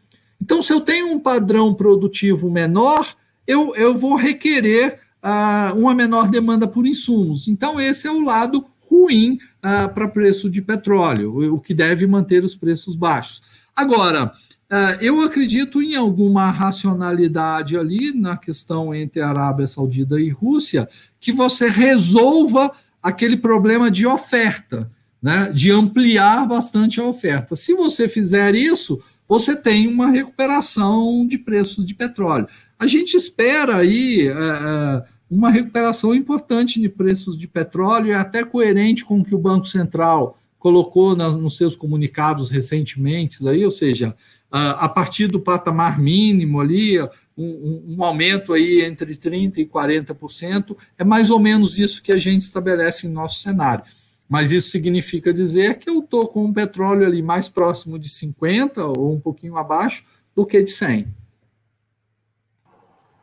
Então, se eu tenho um padrão produtivo menor, eu, eu vou requerer uh, uma menor demanda por insumos. Então, esse é o lado ruim uh, para preço de petróleo, o que deve manter os preços baixos. Agora, uh, eu acredito em alguma racionalidade ali na questão entre Arábia Saudita e Rússia, que você resolva aquele problema de oferta, né, de ampliar bastante a oferta. Se você fizer isso, você tem uma recuperação de preços de petróleo. A gente espera aí. Uh, uma recuperação importante de preços de petróleo, é até coerente com o que o Banco Central colocou na, nos seus comunicados recentemente, aí, ou seja, a, a partir do patamar mínimo ali, um, um, aumento aí entre 30% e 40%, é mais ou menos isso que a gente estabelece em nosso cenário. Mas isso significa dizer que eu estou com o petróleo ali mais próximo de 50 ou um pouquinho abaixo do que de 100.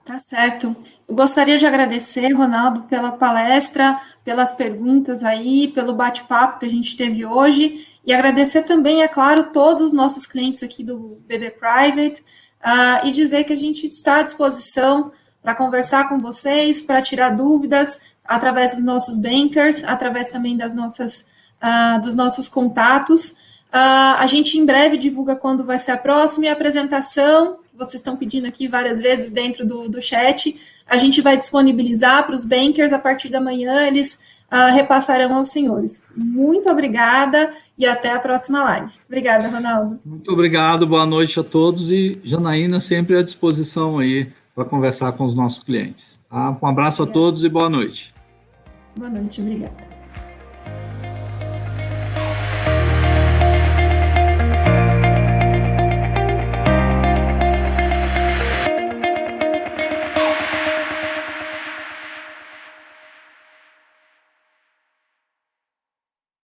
Tá certo. Eu gostaria de agradecer, Ronaldo, pela palestra, pelas perguntas aí, pelo bate-papo que a gente teve hoje, e agradecer também, é claro, todos os nossos clientes aqui do BB Private, uh, e dizer que a gente está à disposição para conversar com vocês, para tirar dúvidas através dos nossos bankers, através também das nossas, uh, dos nossos contatos. Uh, a gente em breve divulga quando vai ser a próxima apresentação vocês estão pedindo aqui várias vezes dentro do, do chat. A gente vai disponibilizar para os bankers a partir da manhã, eles uh, repassarão aos senhores. Muito obrigada e até a próxima live. Obrigada, Ronaldo. Muito obrigado, boa noite a todos e Janaína sempre à disposição aí para conversar com os nossos clientes. Tá? Um abraço obrigada. a todos e boa noite. Boa noite, obrigada.